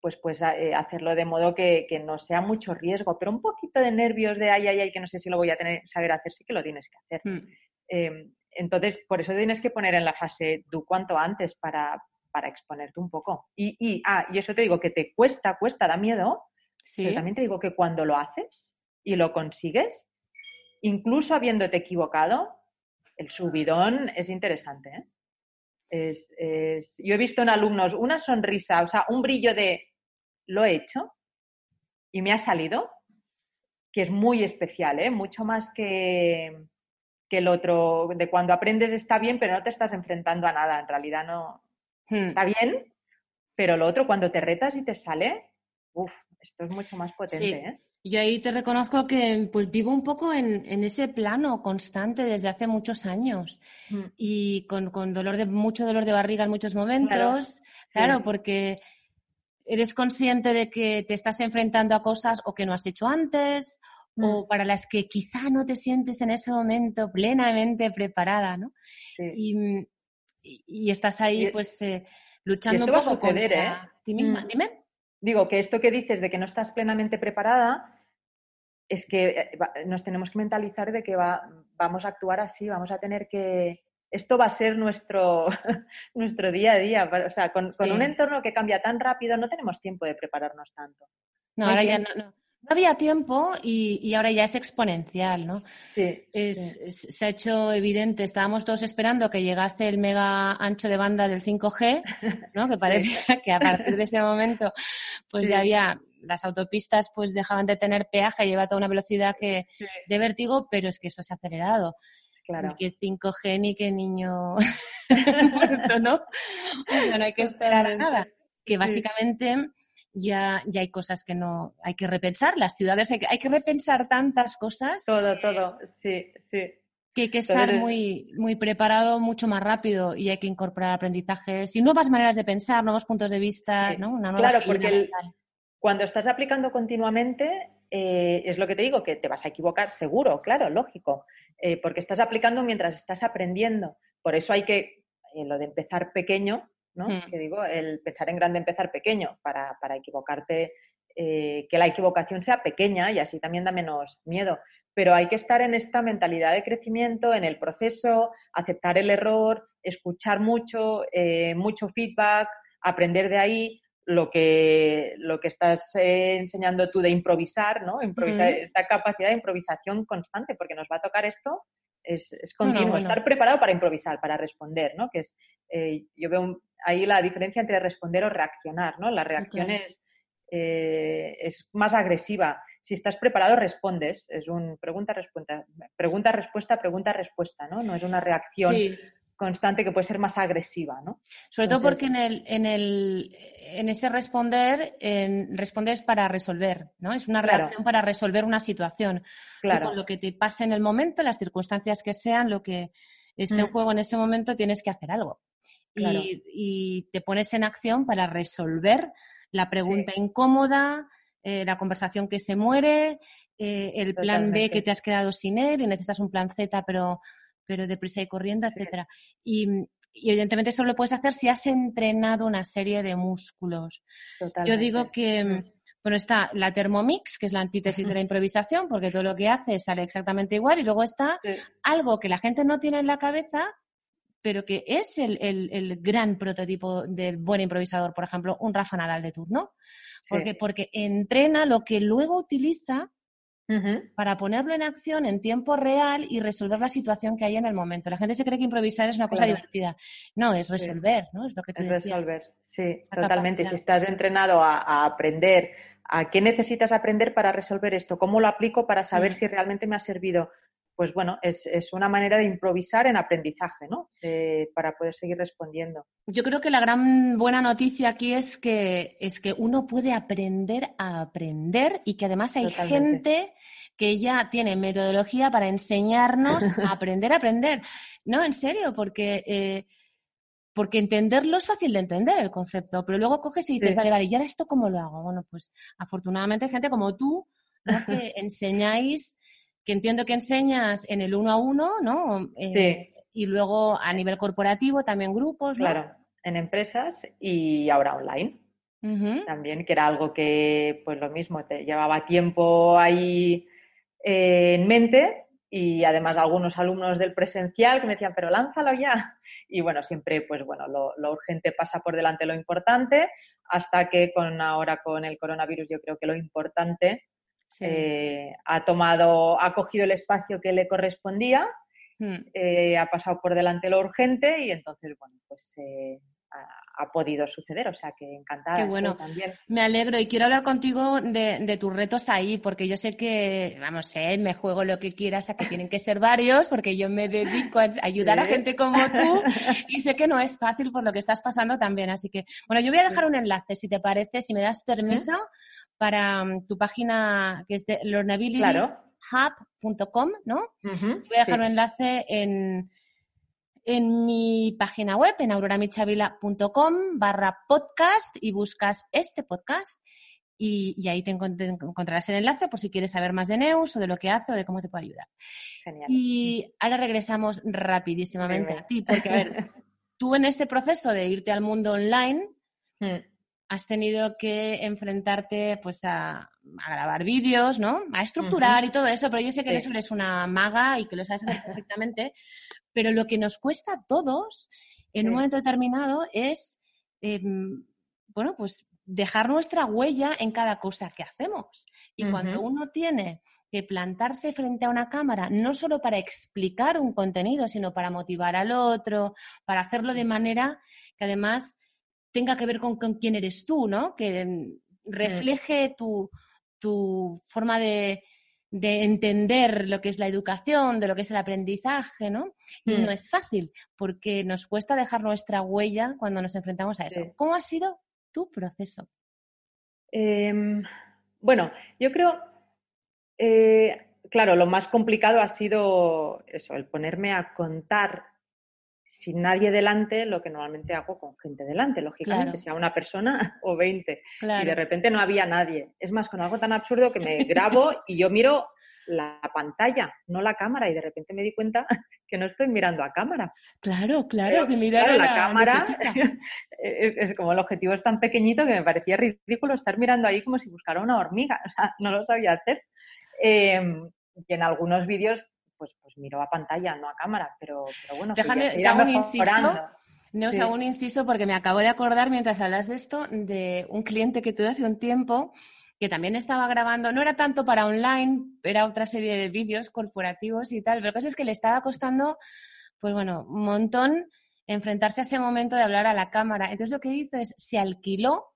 pues puedes eh, hacerlo de modo que, no sea mucho riesgo, pero un poquito de nervios de ay, ay, ay, que no sé si lo voy a tener, saber hacer, sí que lo tienes que hacer. Em, entonces, por eso tienes que poner en la fase tú cuanto antes para, para exponerte un poco. Y, y, ah, y eso te digo que te cuesta, cuesta, da miedo, pero también te digo que cuando lo haces y lo consigues, incluso habiéndote equivocado, el subidón es interesante. ¿eh? Es, es... Yo he visto en alumnos una sonrisa, o sea, un brillo de lo he hecho y me ha salido, que es muy especial, ¿eh? mucho más que, que el otro, de cuando aprendes está bien, pero no te estás enfrentando a nada, en realidad no, Hmm. Está bien, pero lo otro, cuando te retas y te sale, uff, esto es mucho más potente, ¿eh? Yo ahí te reconozco que pues vivo un poco en, ese plano constante desde hace muchos años hmm. y con, dolor de mucho dolor de barriga en muchos momentos, claro, porque eres consciente de que te estás enfrentando a cosas o que no has hecho antes o hmm. para las que quizá no te sientes en ese momento plenamente preparada, ¿no? Y, y, estás ahí pues eh, luchando un poco contra ¿eh? ti misma. Mm. Dime. Digo que esto que dices de que no estás plenamente preparada es que eh, nos tenemos que mentalizar de que va, vamos a actuar así, vamos a tener que... Esto va a ser nuestro, [laughs] nuestro día a día. O sea, con, un entorno que cambia tan rápido no tenemos tiempo de prepararnos tanto. No, ahora ya no no había tiempo y, ahora ya es exponencial, ¿no? Sí, Se ha hecho evidente, estábamos todos esperando que llegase el mega ancho de banda del 5G, ¿no? Que [laughs] parecía [laughs] que a partir de ese momento pues ya había las autopistas pues dejaban de tener peaje y lleva toda una velocidad que de vértigo, pero es que eso se ha acelerado. Claro. Ni que 5G ni que niño [laughs] muerto, ¿no? O sea, no hay que esperar a nada. Que básicamente ya, ya hay cosas que no hay que repensar. Las ciudades hay que, hay que repensar tantas cosas. Todo, todo, sí, sí. Que hay que estar muy, muy preparado mucho más rápido y hay que incorporar aprendizajes y nuevas maneras de pensar, nuevos puntos de vista, ¿no? Una nueva claro, porque cuando estás aplicando continuamente, eh, es lo que te digo, que te vas a equivocar seguro, claro, lógico, eh, porque estás aplicando mientras estás aprendiendo. Por eso hay que, eh, lo de empezar pequeño, ¿no? Hmm. Que digo, el pensar en grande, empezar pequeño, para, para equivocarte, que la equivocación sea pequeña y así también da menos miedo. Pero hay que estar en esta mentalidad de crecimiento, en el proceso, aceptar el error, escuchar mucho, mucho feedback, aprender de ahí, lo que, lo que estás eh, enseñando tú de improvisar, ¿no? Improvisar, Esta capacidad de improvisación constante, porque nos va a tocar esto, es, es continuo, estar preparado para improvisar, para responder, ¿no? Que es, eh, yo veo ahí la diferencia entre responder o reaccionar, ¿no? La reacción es, eh, es más agresiva. Si estás preparado, respondes. Es un pregunta-respuesta, pregunta-respuesta, pregunta-respuesta, ¿no? No es una reacción constante que puede ser más agresiva, ¿no? Sobre todo porque en, el, en, el, en ese responder, en, respondes para resolver, ¿no? Es una reacción para resolver una situación. Claro. con lo que te pase en el momento, las circunstancias que sean, lo que esté en mm. juego en ese momento, tienes que hacer algo. Y, te pones en acción para resolver la pregunta incómoda, eh, la conversación que se muere, eh, el plan B que te has quedado sin él y necesitas un plan Z, pero pero deprisa y corriendo, etcétera. Y, evidentemente eso lo puedes hacer si has entrenado una serie de músculos. Yo digo que, mm, bueno, está la Thermomix, que es la antítesis de la improvisación, porque todo lo que hace sale exactamente igual, y luego está algo que la gente no tiene en la cabeza, pero que es el, el, gran prototipo del buen improvisador, por ejemplo, un Rafa Nadal de turno. Porque, porque entrena lo que luego utiliza para ponerlo en acción en tiempo real y resolver la situación que hay en el momento. La gente se cree que improvisar es una cosa divertida. No, es resolver, ¿no? Es lo que tú es resolver, sí, totalmente. Si estás entrenado a, aprender, a qué necesitas aprender para resolver esto, cómo lo aplico para saber mm. si realmente me ha servido pues bueno, es, una manera de improvisar en aprendizaje, ¿no? para poder seguir respondiendo. Yo creo que la gran buena noticia aquí es que, es que uno puede aprender a aprender y que además hay gente que ya tiene metodología para enseñarnos [laughs] a aprender a aprender. No, en serio, porque... Eh, porque entenderlo es fácil de entender el concepto, pero luego coges y dices, vale, vale, ¿y ahora esto cómo lo hago? Bueno, pues afortunadamente hay gente como tú [laughs] que enseñáis que entiendo que enseñas en el uno a uno, ¿no? Eh, sí. Y luego a nivel corporativo también grupos, ¿no? Claro, en empresas y ahora online. También, que era algo que, pues lo mismo, te llevaba tiempo ahí eh, en mente y además algunos alumnos del presencial que me decían, pero lánzalo ya. Y bueno, siempre, pues bueno, lo, lo urgente pasa por delante lo importante, hasta que con ahora con el coronavirus yo creo que lo importante eh, ha tomado, ha cogido el espacio que le correspondía, hmm. eh, ha pasado por delante lo urgente y entonces, bueno, pues eh, ha, podido suceder, o sea que encantada. Qué bueno, también. me alegro y quiero hablar contigo de, tus retos ahí, porque yo sé que, vamos, me juego lo que quieras, a que tienen que ser varios, porque yo me dedico a [laughs] ayudar a gente como tú y sé que no es fácil por lo que estás pasando también, así que, bueno, yo voy a dejar un enlace, si te parece, si me das permiso, para mm, tu página que es de learnabilityhub.com, ¿no? Voy a dejar un enlace en, en mi página web, en auroramichavila.com barra podcast y buscas este podcast y, ahí te, encontrarás el enlace por si quieres saber más de Neus o de lo que hace o de cómo te puede ayudar. Genial. Y ahora regresamos rapidísimamente a ti, porque a ver, [laughs] tú en este proceso de irte al mundo online, mm has tenido que enfrentarte pues a, grabar vídeos, ¿no? A estructurar y todo eso, pero yo sé que eso eres una maga y que lo sabes hacer [laughs] perfectamente, pero lo que nos cuesta a todos en un momento determinado es, em, bueno, pues dejar nuestra huella en cada cosa que hacemos. Y cuando uno tiene que plantarse frente a una cámara, no solo para explicar un contenido, sino para motivar al otro, para hacerlo de manera que además tenga que ver con, quién eres tú, ¿no? Que refleje tu, forma de, entender lo que es la educación, de lo que es el aprendizaje, ¿no? Y no mm. es fácil, porque nos cuesta dejar nuestra huella cuando nos enfrentamos a eso. ¿Cómo ha sido tu proceso? Em, bueno, yo creo, eh, claro, lo más complicado ha sido eso, el ponerme a contar sin nadie delante lo que normalmente hago con gente delante, lógicamente, sea una persona [laughs] o 20. Y de repente no había nadie. Es más, con algo tan absurdo que me [laughs] grabo y yo miro la pantalla, no la cámara, y de repente me di cuenta [laughs] que no estoy mirando a cámara. Claro, claro, de mirar a la, cámara. es, como el objetivo es tan pequeñito que me parecía ridículo estar mirando ahí como si buscara una hormiga. O sea, no lo sabía hacer. Em, y en algunos vídeos, pues, pues miro a pantalla, no a cámara, pero, bueno, déjame, hago un inciso. No, hago un inciso porque me acabo de acordar mientras hablas de esto de un cliente que tuve hace un tiempo que también estaba grabando, no era tanto para online, era otra serie de vídeos corporativos y tal, pero la cosa es que le estaba costando, pues bueno, un montón enfrentarse a ese momento de hablar a la cámara. Entonces lo que hizo es, se alquiló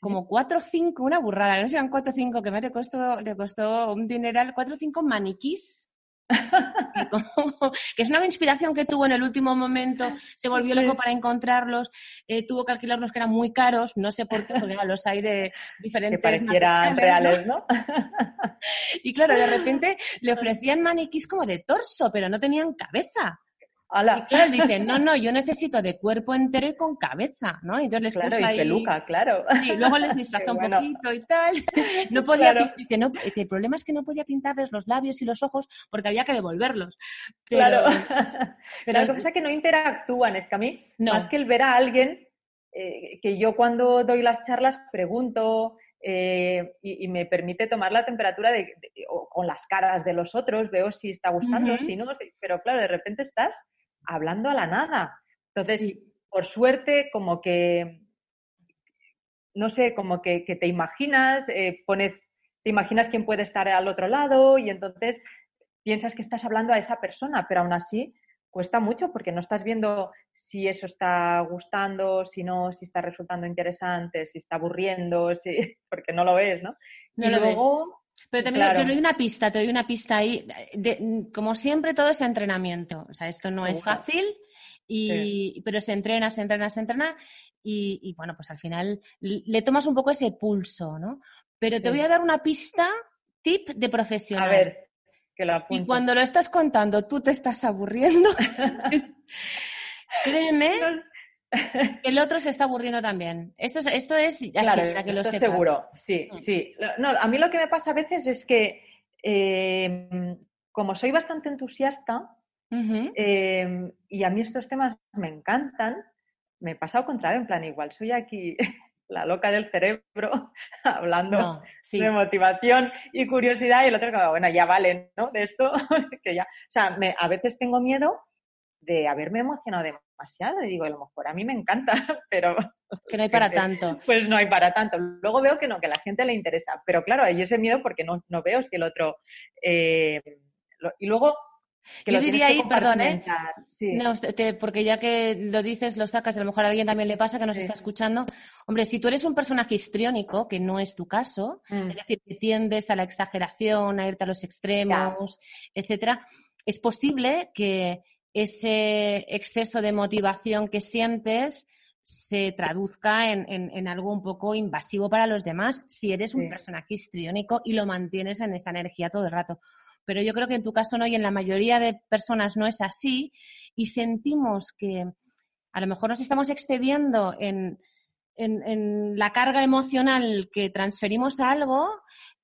como cuatro o cinco, una burrada, no sé, eran cuatro o cinco, que me le costó, le costó un dineral, cuatro o cinco maniquís [laughs] que, es una inspiración que tuvo en el último momento, se volvió loco para encontrarlos, eh, tuvo que alquilarlos que eran muy caros, no sé por qué, porque los hay de [laughs] diferentes... Que parecieran reales, ¿no? [laughs] y claro, de repente le ofrecían maniquís como de torso, pero no tenían cabeza. Y claro, dice, [laughs] no, no, yo necesito de cuerpo entero y con cabeza, ¿no? Entonces les claro, y peluca, claro. Sí, luego les disfraza [laughs] un poquito y tal. [laughs] No podía, dice, no, dice, el problema es que no podía pintarles los labios y los ojos porque había que devolverlos. claro. Pero que pasa es que no interactúan, es que a mí, más que el ver a alguien, eh, que yo cuando doy las charlas pregunto, eh, y, me permite tomar la temperatura de, con las caras de los otros, veo si está gustando, si no, pero claro, de repente estás hablando a la nada. Entonces, por suerte, como que, no sé, como que, te imaginas, eh, pones, te imaginas quién puede estar al otro lado y entonces piensas que estás hablando a esa persona, pero aún así cuesta mucho porque no estás viendo si eso está gustando, si no, si está resultando interesante, si está aburriendo, si... [laughs] porque no lo ves, ¿no? No lo ves. Pero también te doy una pista, te doy una pista ahí. como siempre, todo es entrenamiento. O sea, esto no es fácil, y, pero se entrena, se entrena, se entrena. Y, bueno, pues al final le tomas un poco ese pulso, ¿no? Pero te voy a dar una pista, tip de profesional. A ver, que lo Y cuando lo estás contando, tú te estás aburriendo. [laughs] [laughs] Créeme [laughs] el otro se está aburriendo también. Esto es, esto es claro, que lo sepas. seguro, sí, mm. sí. No, a mí lo que me pasa a veces es que, em, como soy bastante entusiasta, em, y a mí estos temas me encantan, me pasa al contrario, en plan, igual soy aquí [laughs] la loca del cerebro [laughs] hablando de motivación y curiosidad, y el otro, bueno, ya vale, ¿no? De esto, que ya. O sea, a veces tengo miedo de haberme emocionado demasiado. Y digo, a lo mejor a mí me encanta, [laughs] pero... Que no hay para tanto. [laughs] Pues no hay para tanto. Luego veo que no, que a la gente le interesa. Pero claro, hay ese miedo porque no, no veo si el otro... Eh, y luego... Yo diría ahí, perdón, ¿eh? No, porque ya que lo dices, lo sacas, a lo mejor a alguien también le pasa que nos está escuchando. Hombre, si tú eres un personaje histriónico, que no es tu caso, mm. es decir, que tiendes a la exageración, a irte a los extremos, etcétera, es posible que ese exceso de motivación que sientes se traduzca en, algo un poco invasivo para los demás si eres un personaje histriónico y lo mantienes en esa energía todo el rato. Pero yo creo que en tu caso no y en la mayoría de personas no es así y sentimos que a lo mejor nos estamos excediendo en, en la carga emocional que transferimos a algo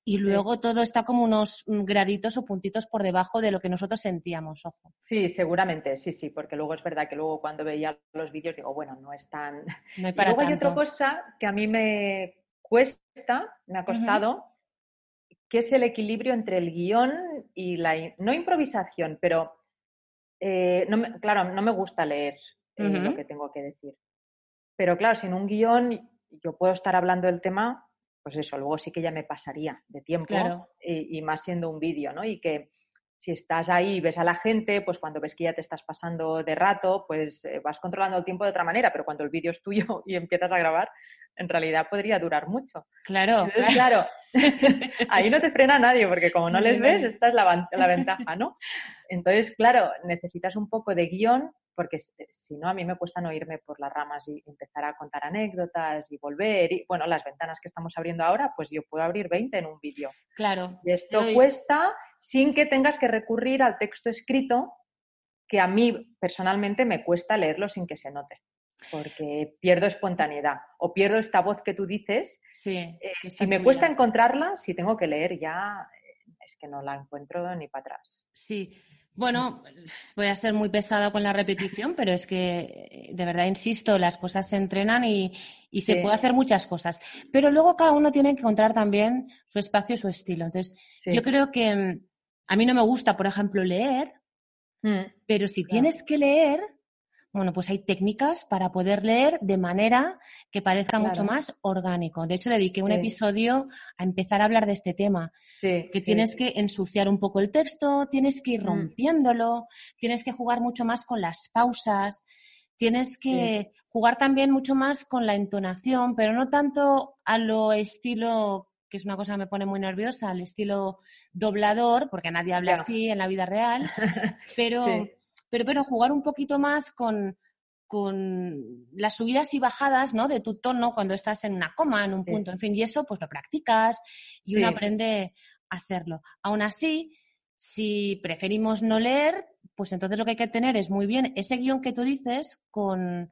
y luego todo está como unos graditos o puntitos por debajo de lo que nosotros sentíamos, ojo. Sí, seguramente, sí, sí, porque luego es verdad que luego cuando veía los vídeos digo, bueno, no es tan... No [laughs] hay para y luego hay otra cosa que a mí me cuesta, me ha costado, que es el equilibrio entre el guion y la... no improvisación, pero... Eh, no claro, no me gusta leer eh, lo que tengo que decir. Pero claro, sin un guion yo puedo estar hablando del tema pues eso, luego sí que ya me pasaría de tiempo y, más siendo un vídeo, ¿no? Y que si estás ahí y ves a la gente, pues cuando ves que ya te estás pasando de rato, pues eh, vas controlando el tiempo de otra manera, pero cuando el vídeo es tuyo [laughs] y empiezas a grabar, en realidad podría durar mucho. Claro. claro, [laughs] [laughs] ahí no te frena nadie, porque como no les ves, esta es la, la ventaja, ¿no? Entonces, claro, necesitas un poco de guion porque eh, si no a mí me cuesta no irme por las ramas y empezar a contar anécdotas y volver. Y bueno, las ventanas que estamos abriendo ahora, pues yo puedo abrir 20 en un vídeo. Claro. Y esto cuesta sin que tengas que recurrir al texto escrito, que a mí personalmente me cuesta leerlo sin que se note, porque pierdo espontaneidad o pierdo esta voz que tú dices. Sí, eh, si me cuesta encontrarla, si tengo que leer ya, eh, es que no la encuentro ni para atrás. Sí, bueno, voy a ser muy pesada con la repetición, pero es que de verdad insisto, las cosas se entrenan y, se puede hacer muchas cosas. Pero luego cada uno tiene que encontrar también su espacio, su estilo. Entonces, yo creo que mm, a mí no me gusta, por ejemplo, leer, mm, pero si tienes que leer, bueno, pues hay técnicas para poder leer de manera que parezca mucho más orgánico. De hecho, dediqué un episodio a empezar a hablar de este tema, que tienes que ensuciar un poco el texto, tienes que ir mm. rompiéndolo, tienes que jugar mucho más con las pausas, tienes que jugar también mucho más con la entonación, pero no tanto a lo estilo que es una cosa que me pone muy nerviosa, al estilo doblador, porque nadie habla así en la vida real, [laughs] pero pero, pero jugar un poquito más con, las subidas y bajadas ¿no? de tu tono cuando estás en una coma, en un punto, en fin, y eso pues lo practicas y uno aprende a hacerlo. Aún así, si preferimos no leer, pues entonces lo que hay que tener es muy bien ese guion que tú dices con,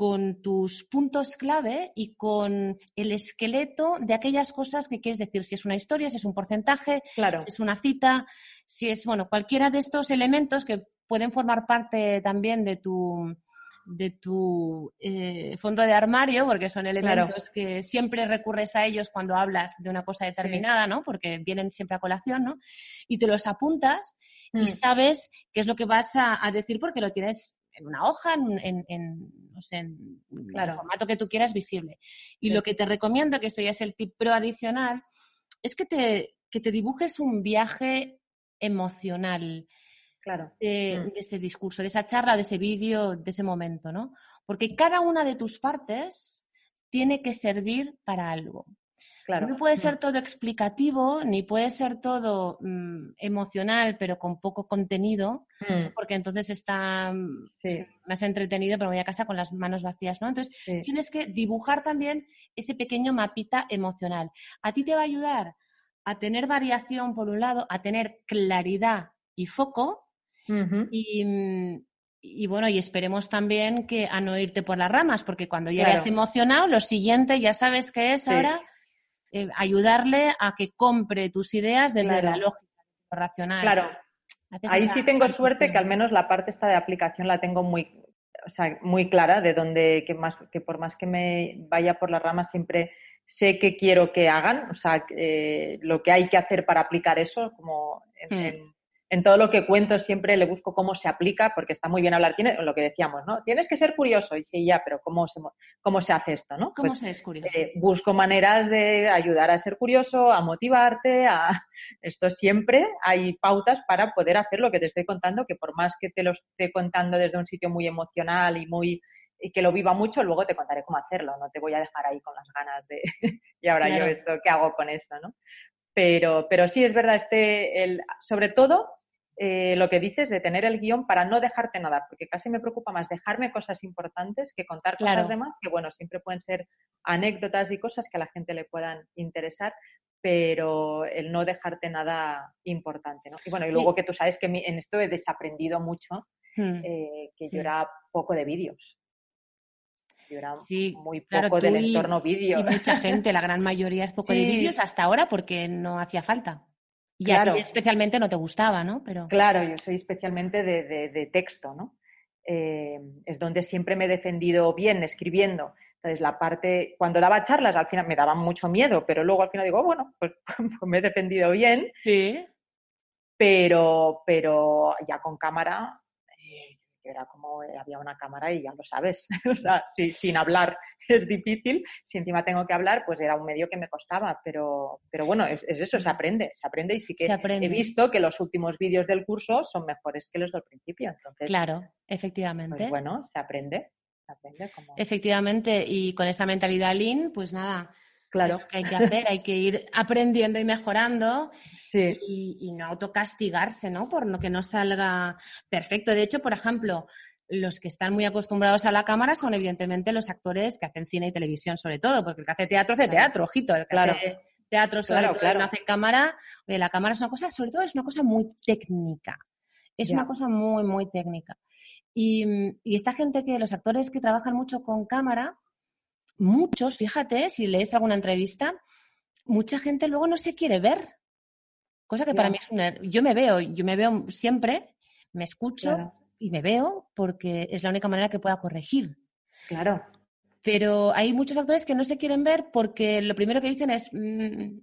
con tus puntos clave y con el esqueleto de aquellas cosas que quieres decir, si es una historia, si es un porcentaje, si es una cita, si es, bueno, cualquiera de estos elementos que pueden formar parte también de tu, de tu eh, fondo de armario, porque son elementos que siempre recurres a ellos cuando hablas de una cosa determinada, ¿no? Porque vienen siempre a colación, ¿no? Y te los apuntas y mm. sabes qué es lo que vas a, decir porque lo tienes en una hoja, en, no sé, en el formato que tú quieras visible. Y lo que te recomiendo, que esto ya es el tip pro adicional, es que te, que te dibujes un viaje emocional claro. Mm. de, ese discurso, de esa charla, de ese vídeo, de ese momento, ¿no? Porque cada una de tus partes tiene que servir para algo. Claro. No puede mm. ser todo explicativo, ni puede ser todo mm, emocional, pero con poco contenido, porque entonces está más entretenido, pero voy a casa con las manos vacías, ¿no? Entonces, tienes que dibujar también ese pequeño mapita emocional. A ti te va a ayudar a tener variación, por un lado, a tener claridad y foco, Mm, y, bueno, y esperemos también que a no irte por las ramas, porque cuando llegas emocionado, lo siguiente ya sabes que es ahora eh, ayudarle a que compre tus ideas desde la lógica racional. Claro. Ahí sí tengo suerte que al menos la parte esta de aplicación la tengo muy, o sea, muy clara de donde que más que por más que me vaya por las ramas siempre sé qué quiero que hagan, o sea, eh, lo que hay que hacer para aplicar eso, como en, hmm. en todo lo que cuento siempre le busco cómo se aplica, porque está muy bien hablar, tiene, lo que decíamos, ¿no? Tienes que ser curioso, y sí, ya, pero ¿cómo se, cómo se hace esto, no? ¿Cómo pues, se es curioso? Eh, busco maneras de ayudar a ser curioso, a motivarte, a... [laughs] Esto siempre hay pautas para poder hacer lo que te estoy contando, que por más que te lo esté contando desde un sitio muy emocional y muy y que lo viva mucho, luego te contaré cómo hacerlo, no te voy a dejar ahí con las ganas de [laughs] y ahora yo esto, ¿qué hago con esto, no? Pero, pero sí es verdad, este, el, sobre todo eh, lo que dices de tener el guion para no dejarte nada, porque casi me preocupa más dejarme cosas importantes que contar cosas demás, que bueno, siempre pueden ser anécdotas y cosas que a la gente le puedan interesar, pero el no dejarte nada importante, ¿no? Y bueno, y luego que tú sabes que en esto he desaprendido mucho, hmm. eh, que yo era poco de vídeos. Yo era muy poco del entorno vídeo. Y mucha gente, la gran mayoría es poco de [laughs] vídeos hasta ahora porque no hacía falta. Y a ti especialmente no te gustaba, ¿no? Pero... Claro, yo soy especialmente de, texto, ¿no? Eh, es donde siempre me he defendido bien escribiendo. Entonces, la parte, cuando daba charlas, al final me daban mucho miedo, pero luego al final digo, bueno, pues, [laughs] pues, me he defendido bien. Sí. Pero, pero ya con cámara, era como eh, había una cámara y ya lo sabes. [laughs] o sea, sin hablar [laughs] es difícil. Si encima tengo que hablar, pues era un medio que me costaba. Pero, pero bueno, es, eso, se aprende, se aprende y sí que he visto que los últimos vídeos del curso son mejores que los del principio. Entonces, claro, efectivamente. Pues bueno, se aprende. Se aprende como... Efectivamente, y con esta mentalidad lean, pues nada, Claro. que hay que hacer, hay que ir aprendiendo y mejorando y, y, no autocastigarse, ¿no? Por lo que no salga perfecto. De hecho, por ejemplo, los que están muy acostumbrados a la cámara son evidentemente los actores que hacen cine y televisión sobre todo, porque el que hace teatro hace teatro, ojito, el que hace teatro sobre todo no hace cámara, oye, la cámara es una cosa, sobre todo es una cosa muy técnica. Es una cosa muy, muy técnica. Y, y, esta gente que, los actores que trabajan mucho con cámara, muchos, fíjate, si lees alguna entrevista, mucha gente luego no se quiere ver. Cosa que para mí es una... Yo me veo, yo me veo siempre, me escucho y me veo porque es la única manera que pueda corregir. Claro. Pero hay muchos actores que no se quieren ver porque lo primero que dicen es, mm,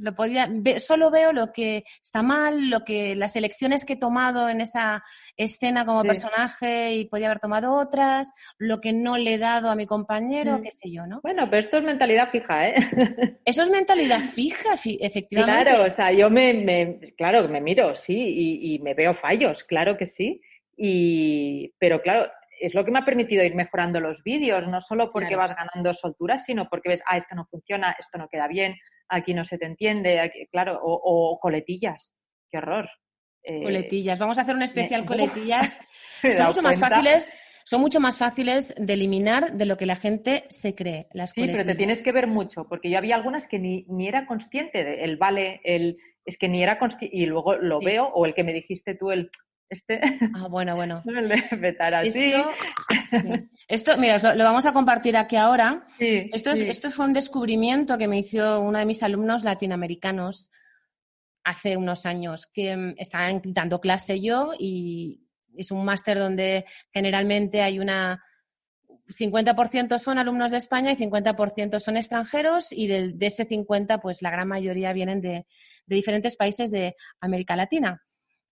lo podía, solo veo lo que está mal, lo que las elecciones que he tomado en esa escena como personaje y podía haber tomado otras, lo que no le he dado a mi compañero, mm. qué sé yo, ¿no? Bueno, pero esto es mentalidad fija, ¿eh? [laughs] Eso es mentalidad fija, efectivamente. Claro, o sea, yo me, me claro, me miro, sí, y, y me veo fallos, claro que sí. Y, pero claro, es lo que me ha permitido ir mejorando los vídeos, no solo porque vas ganando soltura, sino porque ves, ah, esto no funciona, esto no queda bien, aquí no se te entiende, aquí, claro, o, coletillas, qué horror. Eh, coletillas, vamos a hacer un especial coletillas. [laughs] son mucho más fáciles. Son mucho más fáciles de eliminar de lo que la gente se cree. Las sí, pero te tienes que ver mucho, porque yo había algunas que ni, ni era consciente de el vale, el es que ni era consciente, y luego lo veo, o el que me dijiste tú, el este. Ah, bueno, bueno. [laughs] Esto, esto, mira, lo, vamos a compartir aquí ahora. esto, esto fue un descubrimiento que me hizo uno de mis alumnos latinoamericanos hace unos años, que mm, estaba dando clase yo y es un máster donde generalmente hay una 50% son alumnos de España y 50% son extranjeros y de, ese 50 pues la gran mayoría vienen de diferentes países de América Latina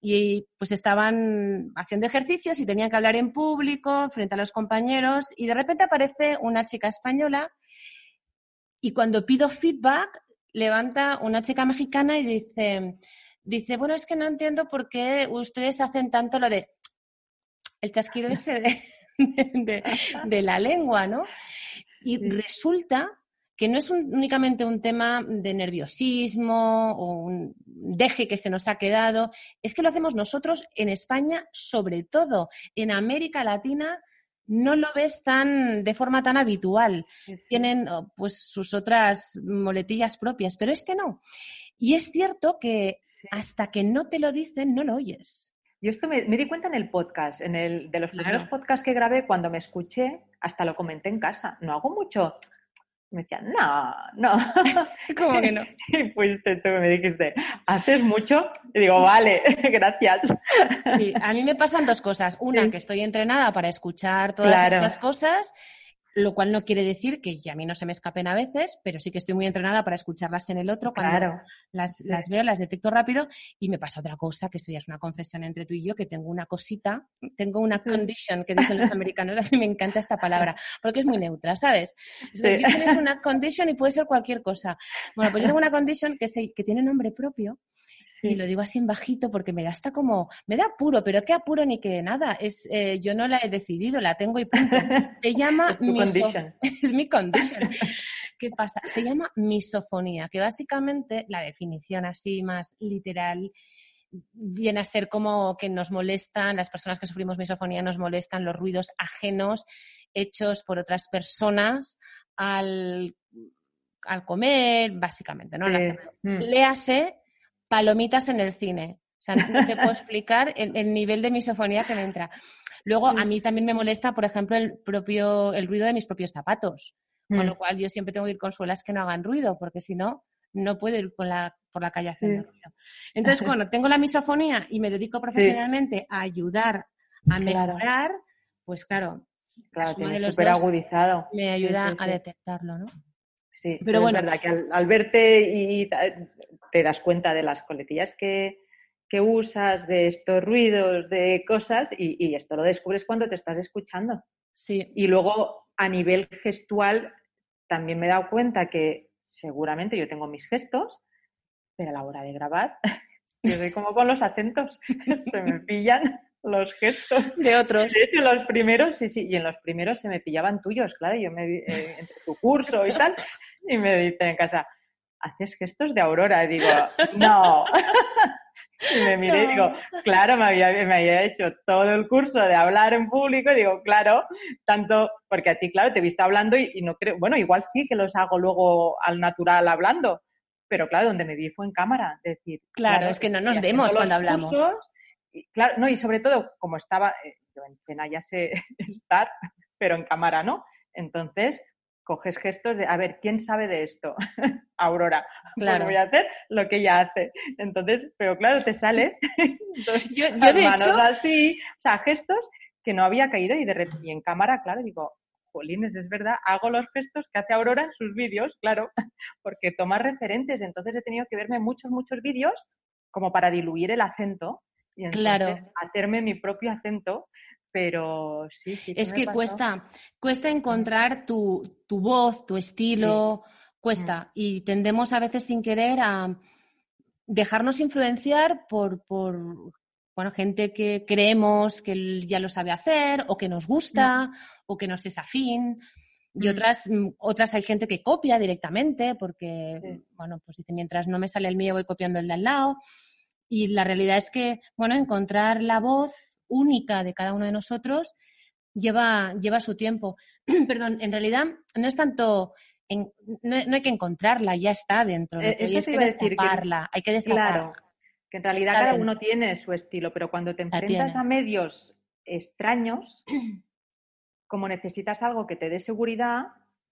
y pues estaban haciendo ejercicios y tenían que hablar en público frente a los compañeros y de repente aparece una chica española y cuando pido feedback levanta una chica mexicana y dice, dice, bueno, es que no entiendo por qué ustedes hacen tanto lo de el chasquido ese de, de la lengua, ¿no? Y resulta que no es únicamente un tema de nerviosismo o un deje que se nos ha quedado, es que lo hacemos nosotros en España sobre todo. En América Latina no lo ves tan de forma tan habitual. Tienen oh, pues sus otras moletillas propias, pero este no. Y es cierto que hasta que no te lo dicen, no lo oyes. Yo esto me, di cuenta en el podcast, en el de los primeros podcasts que grabé, cuando me escuché, hasta lo comenté en casa. No hago mucho me decían, no, no. [laughs] ¿Cómo que no? [laughs] Y fuiste tú me dijiste, ¿haces mucho? Y digo, vale, [laughs] gracias. Sí, a mí me pasan dos cosas. Una, que estoy entrenada para escuchar todas estas cosas lo cual no quiere decir que a mí no se me escapen a veces, pero sí que estoy muy entrenada para escucharlas en el otro cuando las, las, veo, las detecto rápido y me pasa otra cosa, que eso ya es una confesión entre tú y yo, que tengo una cosita, tengo una condition que dicen los americanos, a mí me encanta esta palabra, porque es muy neutra, ¿sabes? Sí. Tienes una [laughs] condition y puede ser cualquier cosa. Bueno, pues yo tengo una condition que, se, que tiene nombre propio y lo digo así en bajito porque me da hasta como, me da apuro, pero qué apuro ni qué nada. Es, eh, yo no la he decidido, la tengo y punto. Se [laughs] llama [laughs] es mi condition. ¿Qué pasa? Se llama misofonía, que básicamente la definición así más literal viene a ser como que nos molestan, las personas que sufrimos misofonía nos molestan los ruidos ajenos hechos por otras personas al, al comer, básicamente, ¿no? Mm. Léase palomitas en el cine. O sea, no te puedo [laughs] explicar el, nivel de misofonía que me entra. Luego, a mí también me molesta, por ejemplo, el propio, el ruido de mis propios zapatos. Con lo mm. cual, yo siempre tengo que ir con suelas que no hagan ruido, porque si no, no puedo ir por la calle haciendo ruido. Entonces, cuando [laughs] tengo la misofonía y me dedico profesionalmente a ayudar a mejorar, pues claro, claro súper agudizado. me ayuda a detectarlo, ¿no? Sí, pero bueno. Es verdad que al, verte y te das cuenta de las coletillas que, usas, de estos ruidos, de cosas, y, esto lo descubres cuando te estás escuchando. Sí. Y luego, a nivel gestual, también me he dado cuenta que seguramente yo tengo mis gestos, pero a la hora de grabar, [laughs] yo soy como con los acentos, [laughs] se me pillan los gestos de otros. De los primeros, sí, sí, y en los primeros se me pillaban tuyos, claro, yo me, eh, entre tu curso y tal, y me dicen en casa, haces gestos de Aurora. Y digo, no. [laughs] y me miré y digo, claro, me había, me había hecho todo el curso de hablar en público. Y digo, claro, tanto, porque a ti, claro, te he visto hablando y, no creo, bueno, igual sí que los hago luego al natural hablando. Pero claro, donde me vi fue en cámara. decir, claro, es que no nos vemos cuando hablamos. claro, no, y sobre todo, como estaba, eh, yo en escena ya sé [laughs] estar, pero en cámara no. Entonces, coges gestos de, a ver, ¿quién sabe de esto? [laughs] Aurora. Pues claro. voy a hacer lo que ella hace. Entonces, pero claro, te sale. [laughs] yo, de manos así, o sea, gestos que no había caído y, de, y en cámara, claro, digo, jolines, es verdad, hago los gestos que hace Aurora en sus vídeos, claro, [laughs] porque toma referentes. Entonces he tenido que verme muchos, muchos vídeos como para diluir el acento y claro. hacerme mi propio acento pero sí, sí. Es que cuesta, cuesta encontrar tu, tu voz, tu estilo, cuesta. Mm. Y tendemos a veces sin querer a dejarnos influenciar por, por bueno, gente que creemos que ya lo sabe hacer, o que nos gusta, mm. o que nos es afín. Y mm. otras, otras hay gente que copia directamente, porque, bueno, pues dice, mientras no me sale el mío, voy copiando el de al lado. Y la realidad es que, bueno, encontrar la voz única de cada uno de nosotros lleva, lleva su tiempo. [clears throat] Perdón, en realidad no es tanto, no, hay que encontrarla, ya está dentro. de hay que destaparla, hay que destaparla. Claro, que en realidad cada uno tiene su estilo, pero cuando te enfrentas a medios extraños, [clears throat] como necesitas algo que te dé seguridad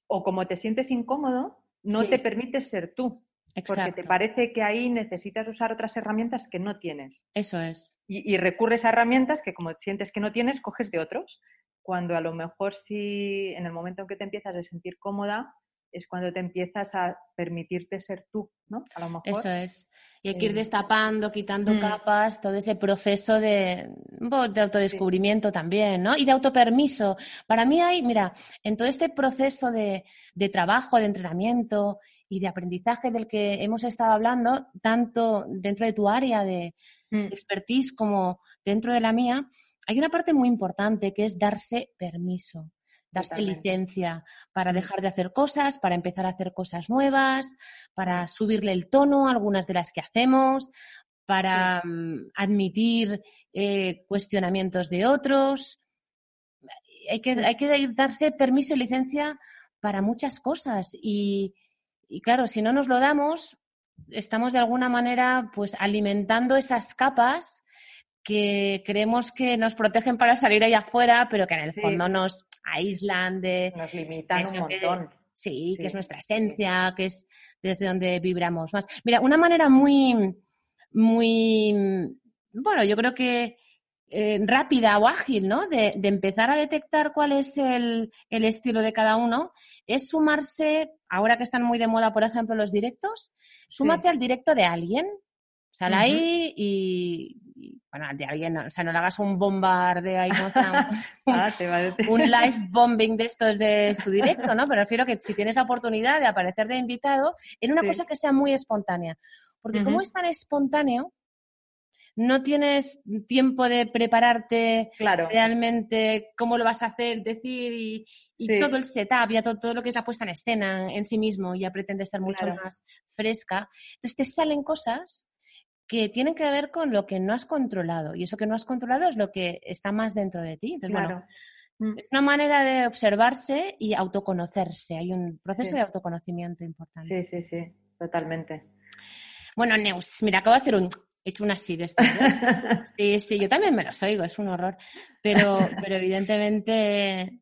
o como te sientes incómodo, no te permites ser tú. Porque te parece que ahí necesitas usar otras herramientas que no tienes. Eso es y, recurres a herramientas que como sientes que no tienes, coges de otros. Cuando a lo mejor si en el momento en que te empiezas a sentir cómoda, es cuando te empiezas a permitirte ser tú, ¿no? A lo mejor. Eso es. Y hay que ir eh, destapando, quitando mm. capas, todo ese proceso de, de autodescubrimiento también, ¿no? Y de autopermiso. Para mí hay, mira, en todo este proceso de, de trabajo, de entrenamiento y de aprendizaje del que hemos estado hablando, tanto dentro de tu área de, mm. expertise como dentro de la mía, hay una parte muy importante que es darse permiso, darse licencia para mm. dejar de hacer cosas, para empezar a hacer cosas nuevas, para mm. subirle el tono a algunas de las que hacemos, para admitir eh, cuestionamientos de otros. Hay que, hay que darse permiso y licencia para muchas cosas y, y claro, si no nos lo damos, estamos de alguna manera pues alimentando esas capas que creemos que nos protegen para salir allá afuera, pero que en el fondo nos aíslan de... Nos limitan un montón. sí, que es nuestra esencia, que es desde donde vibramos más. Mira, una manera muy, muy, bueno, yo creo que eh, rápida o ágil, ¿no? De, empezar a detectar cuál es el, estilo de cada uno, es sumarse, ahora que están muy de moda, por ejemplo, los directos, súmate al directo de alguien. Sal ahí y, bueno, de alguien, o sea, no le hagas un bombardeo. Ah, [laughs] [laughs] un, live bombing de estos de su directo, ¿no? Pero refiero que si tienes la oportunidad de aparecer de invitado en una cosa que sea muy espontánea. Porque como es tan espontáneo, no tienes tiempo de prepararte realmente cómo lo vas a hacer, decir y, todo el setup, ya todo, lo que es la puesta en escena en sí mismo, ya pretende ser mucho más fresca. Entonces te salen cosas que tienen que ver con lo que no has controlado y eso que no has controlado es lo que está más dentro de ti. Entonces, bueno, mm. es una manera de observarse y autoconocerse. Hay un proceso de autoconocimiento importante. Sí, sí, sí, totalmente. Bueno, Neus, mira, acabo de hacer un he hecho una así de estas. [laughs] Sí, sí, yo también me los oigo, es un horror. Pero, pero evidentemente,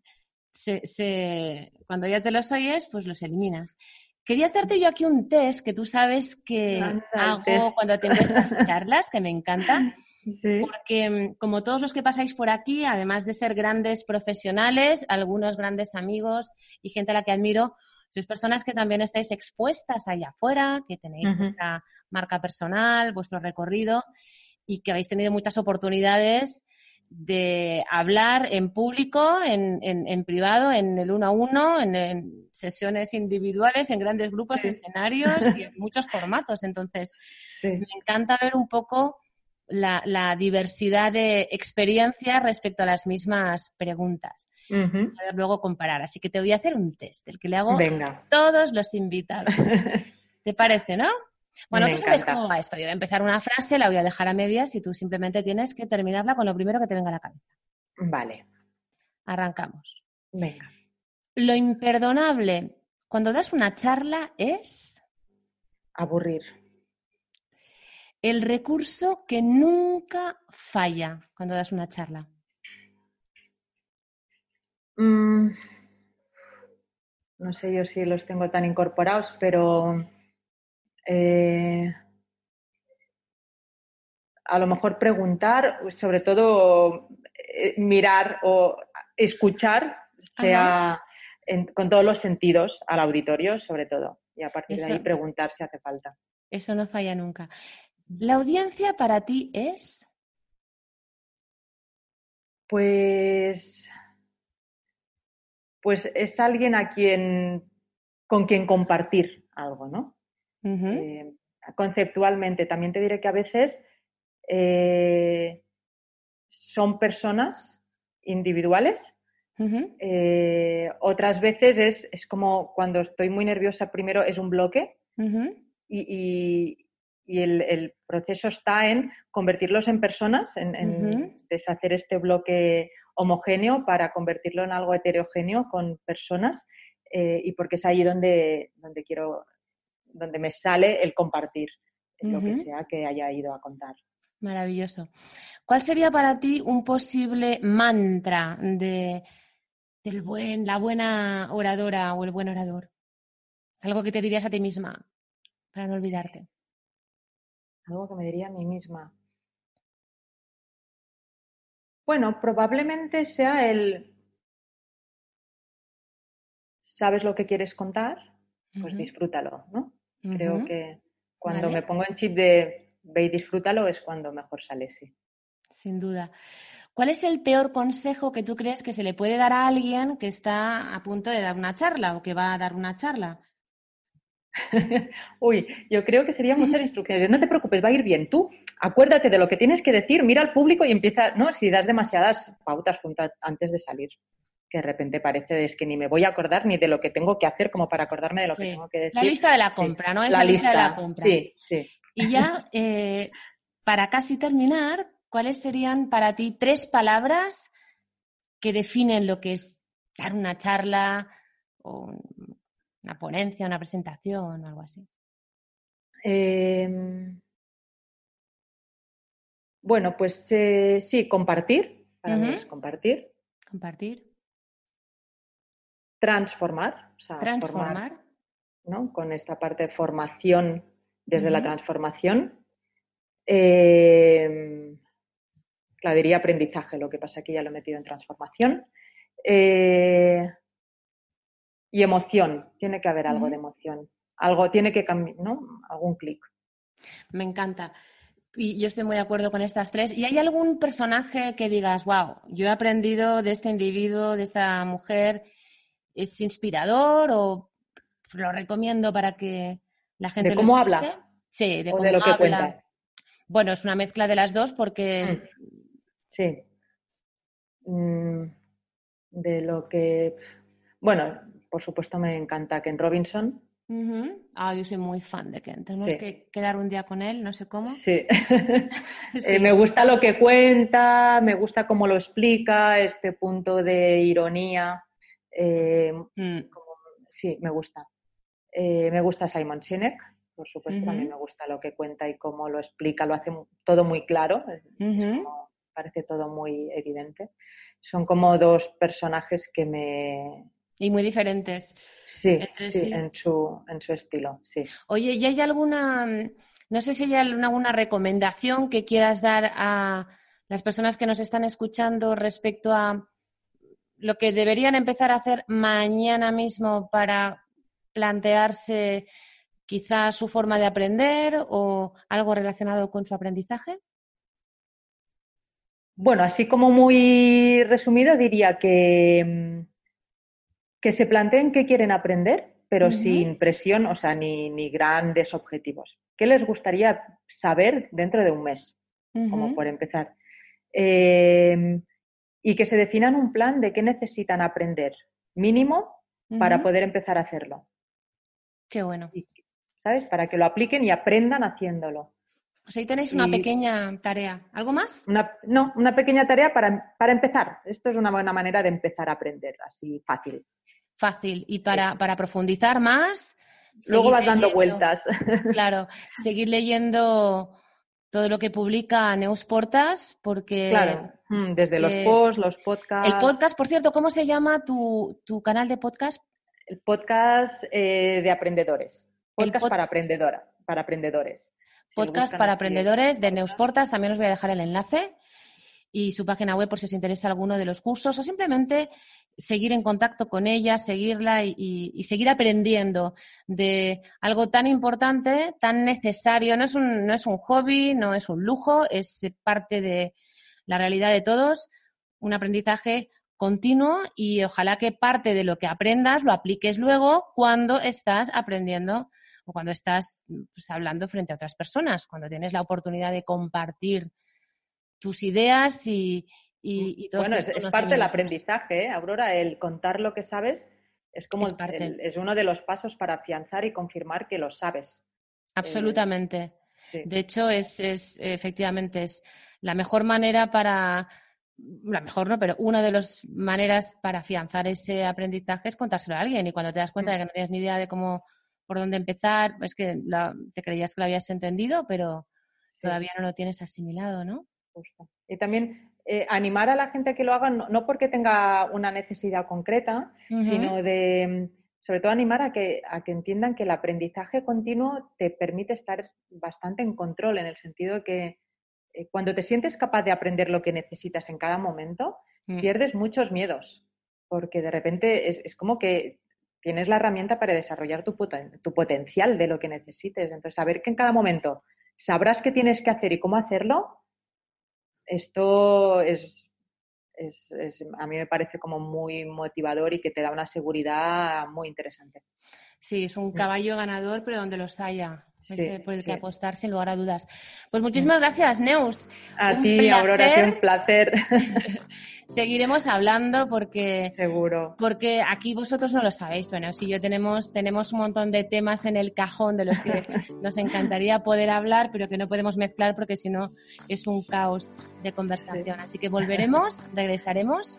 cuando ya te los oyes, pues los eliminas. Quería hacerte yo aquí un test que tú sabes que hago cuando tengo estas charlas, que me encanta. [laughs] Porque mm, como todos los que pasáis por aquí, además de ser grandes profesionales, algunos grandes amigos y gente a la que admiro, sois personas que también estáis expuestas allá afuera, que tenéis vuestra marca personal, vuestro recorrido y que habéis tenido muchas oportunidades de hablar en público, en, en, privado, en el uno a uno, en, sesiones individuales, en grandes grupos, escenarios y en [laughs] muchos formatos. Entonces, me encanta ver un poco la, la, diversidad de experiencias respecto a las mismas preguntas luego comparar. Así que te voy a hacer un test, el que le hago a todos los invitados. [laughs] ¿Te parece, no? Bueno, tú sabes cómo va esto. Yo voy a empezar una frase, la voy a dejar a medias y tú simplemente tienes que terminarla con lo primero que te venga a la cabeza. Vale. Arrancamos. Venga. Lo imperdonable cuando das una charla es. Aburrir. el recurso que nunca falla cuando das una charla. Mm, no sé yo si los tengo tan incorporados, pero eh, a lo mejor preguntar, sobre todo eh, mirar o escuchar, sea con todos los sentidos al auditorio, sobre todo, y a partir de ahí preguntar si hace falta. Eso no falla nunca. ¿La audiencia para ti es? Pues, pues es alguien a quien, con quien compartir algo, ¿no? Eh, conceptualmente, también te diré que a veces eh, son personas individuales. Eh, otras veces es, como cuando estoy muy nerviosa, primero es un bloque y, el, proceso está en convertirlos en personas, en, deshacer este bloque homogéneo para convertirlo en algo heterogéneo con personas eh, y porque es ahí donde, donde quiero, donde me sale el compartir lo que sea que haya ido a contar. Maravilloso. ¿Cuál sería para ti un posible mantra de del buen, la buena oradora o el buen orador? Algo que te dirías a ti misma para no olvidarte. Algo que me diría a mí misma. Bueno, probablemente sea el sabes lo que quieres contar, pues disfrútalo, ¿no? Creo que cuando me pongo en chip de ve y disfrútalo es cuando mejor sale, sí. Sin duda. ¿Cuál es el peor consejo que tú crees que se le puede dar a alguien que está a punto de dar una charla o que va a dar una charla? [laughs] Uy, yo creo que serían muchas instrucciones. No te preocupes, va a ir bien. Tú acuérdate de lo que tienes que decir, mira al público y empieza, ¿no? Si das demasiadas pautas antes de salir, que de repente parece es que ni me voy a acordar ni de lo que tengo que hacer como para acordarme de lo que tengo que decir. La lista de la compra, ¿no? la, lista, de la compra. Sí, sí. Y ya, eh, para casi terminar, ¿cuáles serían para ti tres palabras que definen lo que es dar una charla o una ponencia, una presentación o algo así? Em, bueno, pues eh, sí, compartir. Para mí es compartir. Compartir. Transformar. Transformar. ¿no? Con esta parte de formación desde la transformación. Eh, la diría aprendizaje, lo que pasa que ya lo he metido en transformación. Eh, y emoción, tiene que haber algo de emoción. Algo tiene que cambiar, ¿no? Algún clic. Me encanta. Y yo estoy muy de acuerdo con estas tres. ¿Y hay algún personaje que digas, wow, yo he aprendido de este individuo, de esta mujer, es inspirador o lo recomiendo para que la gente ¿De cómo habla? Sí, de, cómo lo que cuenta. Bueno, es una mezcla de las dos porque. Mm. Sí. Mm, de lo que. Bueno, por supuesto me encanta Ken Robinson. Ah, yo soy muy fan de Ken. Tenemos que quedar un día con él, no sé cómo. Sí. [laughs] [laughs] Eh, me gusta lo que cuenta, me gusta cómo lo explica, este punto de ironía. Eh, mm. sí, me gusta. Eh, me gusta Simon Sinek, por supuesto, a mí me gusta lo que cuenta y cómo lo explica, lo hace todo muy claro, parece todo muy evidente. Son como dos personajes que me... Y muy diferentes. Sí, sí, En, su, en su estilo, sí. Oye, ¿y hay alguna, no sé si hay alguna recomendación que quieras dar a las personas que nos están escuchando respecto a lo que deberían empezar a hacer mañana mismo para plantearse quizá su forma de aprender o algo relacionado con su aprendizaje? Bueno, así como muy resumido, diría que, mm, que se planteen qué quieren aprender, pero sin presión, o sea, ni, grandes objetivos. ¿Qué les gustaría saber dentro de un mes? Como por empezar. Em, y que se definan un plan de qué necesitan aprender mínimo para poder empezar a hacerlo. Qué bueno. ¿Sabes? Para que lo apliquen y aprendan haciéndolo. Pues ahí tenéis una pequeña tarea. ¿Algo más? no, una pequeña tarea para, para, empezar. Esto es una buena manera de empezar a aprender, así fácil. Fácil. Y para, para profundizar más. Luego vas dando vueltas. [laughs] Claro, seguir leyendo todo lo que publica Neusportas, porque... Claro, mm, desde los posts, los podcasts... El podcast, por cierto, ¿cómo se llama tu, canal de podcast? El podcast eh, de aprendedores. Podcast para, aprendedora, para aprendedores. podcast para aprendedores de Neusportas, también os voy a dejar el enlace y su página web por si os interesa alguno de los cursos o simplemente seguir en contacto con ella, seguirla y, seguir aprendiendo de algo tan importante, tan necesario. No es, un, no es un hobby, no es un lujo, es parte de la realidad de todos, un aprendizaje continuo y ojalá que parte de lo que aprendas lo apliques luego cuando estás aprendiendo o cuando estás pues, hablando frente a otras personas, cuando tienes la oportunidad de compartir tus ideas y, y, y Bueno, es, parte del aprendizaje, ¿eh? Aurora, el contar lo que sabes es como es, uno de los pasos para afianzar y confirmar que lo sabes. Absolutamente. Eh, de hecho, es, es efectivamente es la mejor manera para la mejor no, pero una de las maneras para afianzar ese aprendizaje es contárselo a alguien y cuando te das cuenta de que no tienes ni idea de cómo por dónde empezar, es que te creías que lo habías entendido, pero todavía no lo tienes asimilado, ¿no? Y también eh, animar a la gente a que lo haga, no, porque tenga una necesidad concreta, sino de, sobre todo, animar a que, a que entiendan que el aprendizaje continuo te permite estar bastante en control, en el sentido de que eh, cuando te sientes capaz de aprender lo que necesitas en cada momento, mm. pierdes muchos miedos, porque de repente es, es, como que tienes la herramienta para desarrollar tu, tu potencial de lo que necesites. Entonces, saber que en cada momento sabrás qué tienes que hacer y cómo hacerlo, esto es, a mí me parece como muy motivador y que te da una seguridad muy interesante. Sí, es un mm. caballo ganador, pero donde los haya. Por el que apostar sin lugar a dudas. Pues muchísimas gracias, Neus. A ti, Aurora, ha un placer. [laughs] seguiremos hablando porque seguro. porque aquí vosotros no lo sabéis pero si yo tenemos tenemos un montón de temas en el cajón de los que [laughs] nos encantaría poder hablar pero que no podemos mezclar porque si no es un caos de conversación. Así que volveremos [laughs] regresaremos.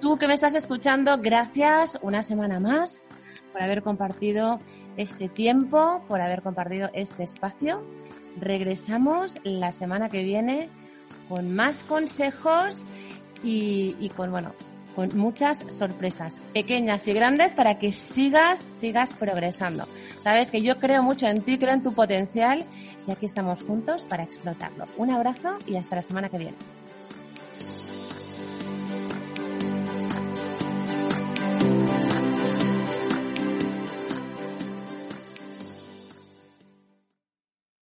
Tú que me estás escuchando gracias una semana más por haber compartido este tiempo por haber compartido este espacio regresamos la semana que viene con más consejos y, con, bueno, con muchas sorpresas, pequeñas y grandes, para que sigas, sigas progresando. Sabes que yo creo mucho en ti, creo en tu potencial y aquí estamos juntos para explotarlo. Un abrazo y hasta la semana que viene.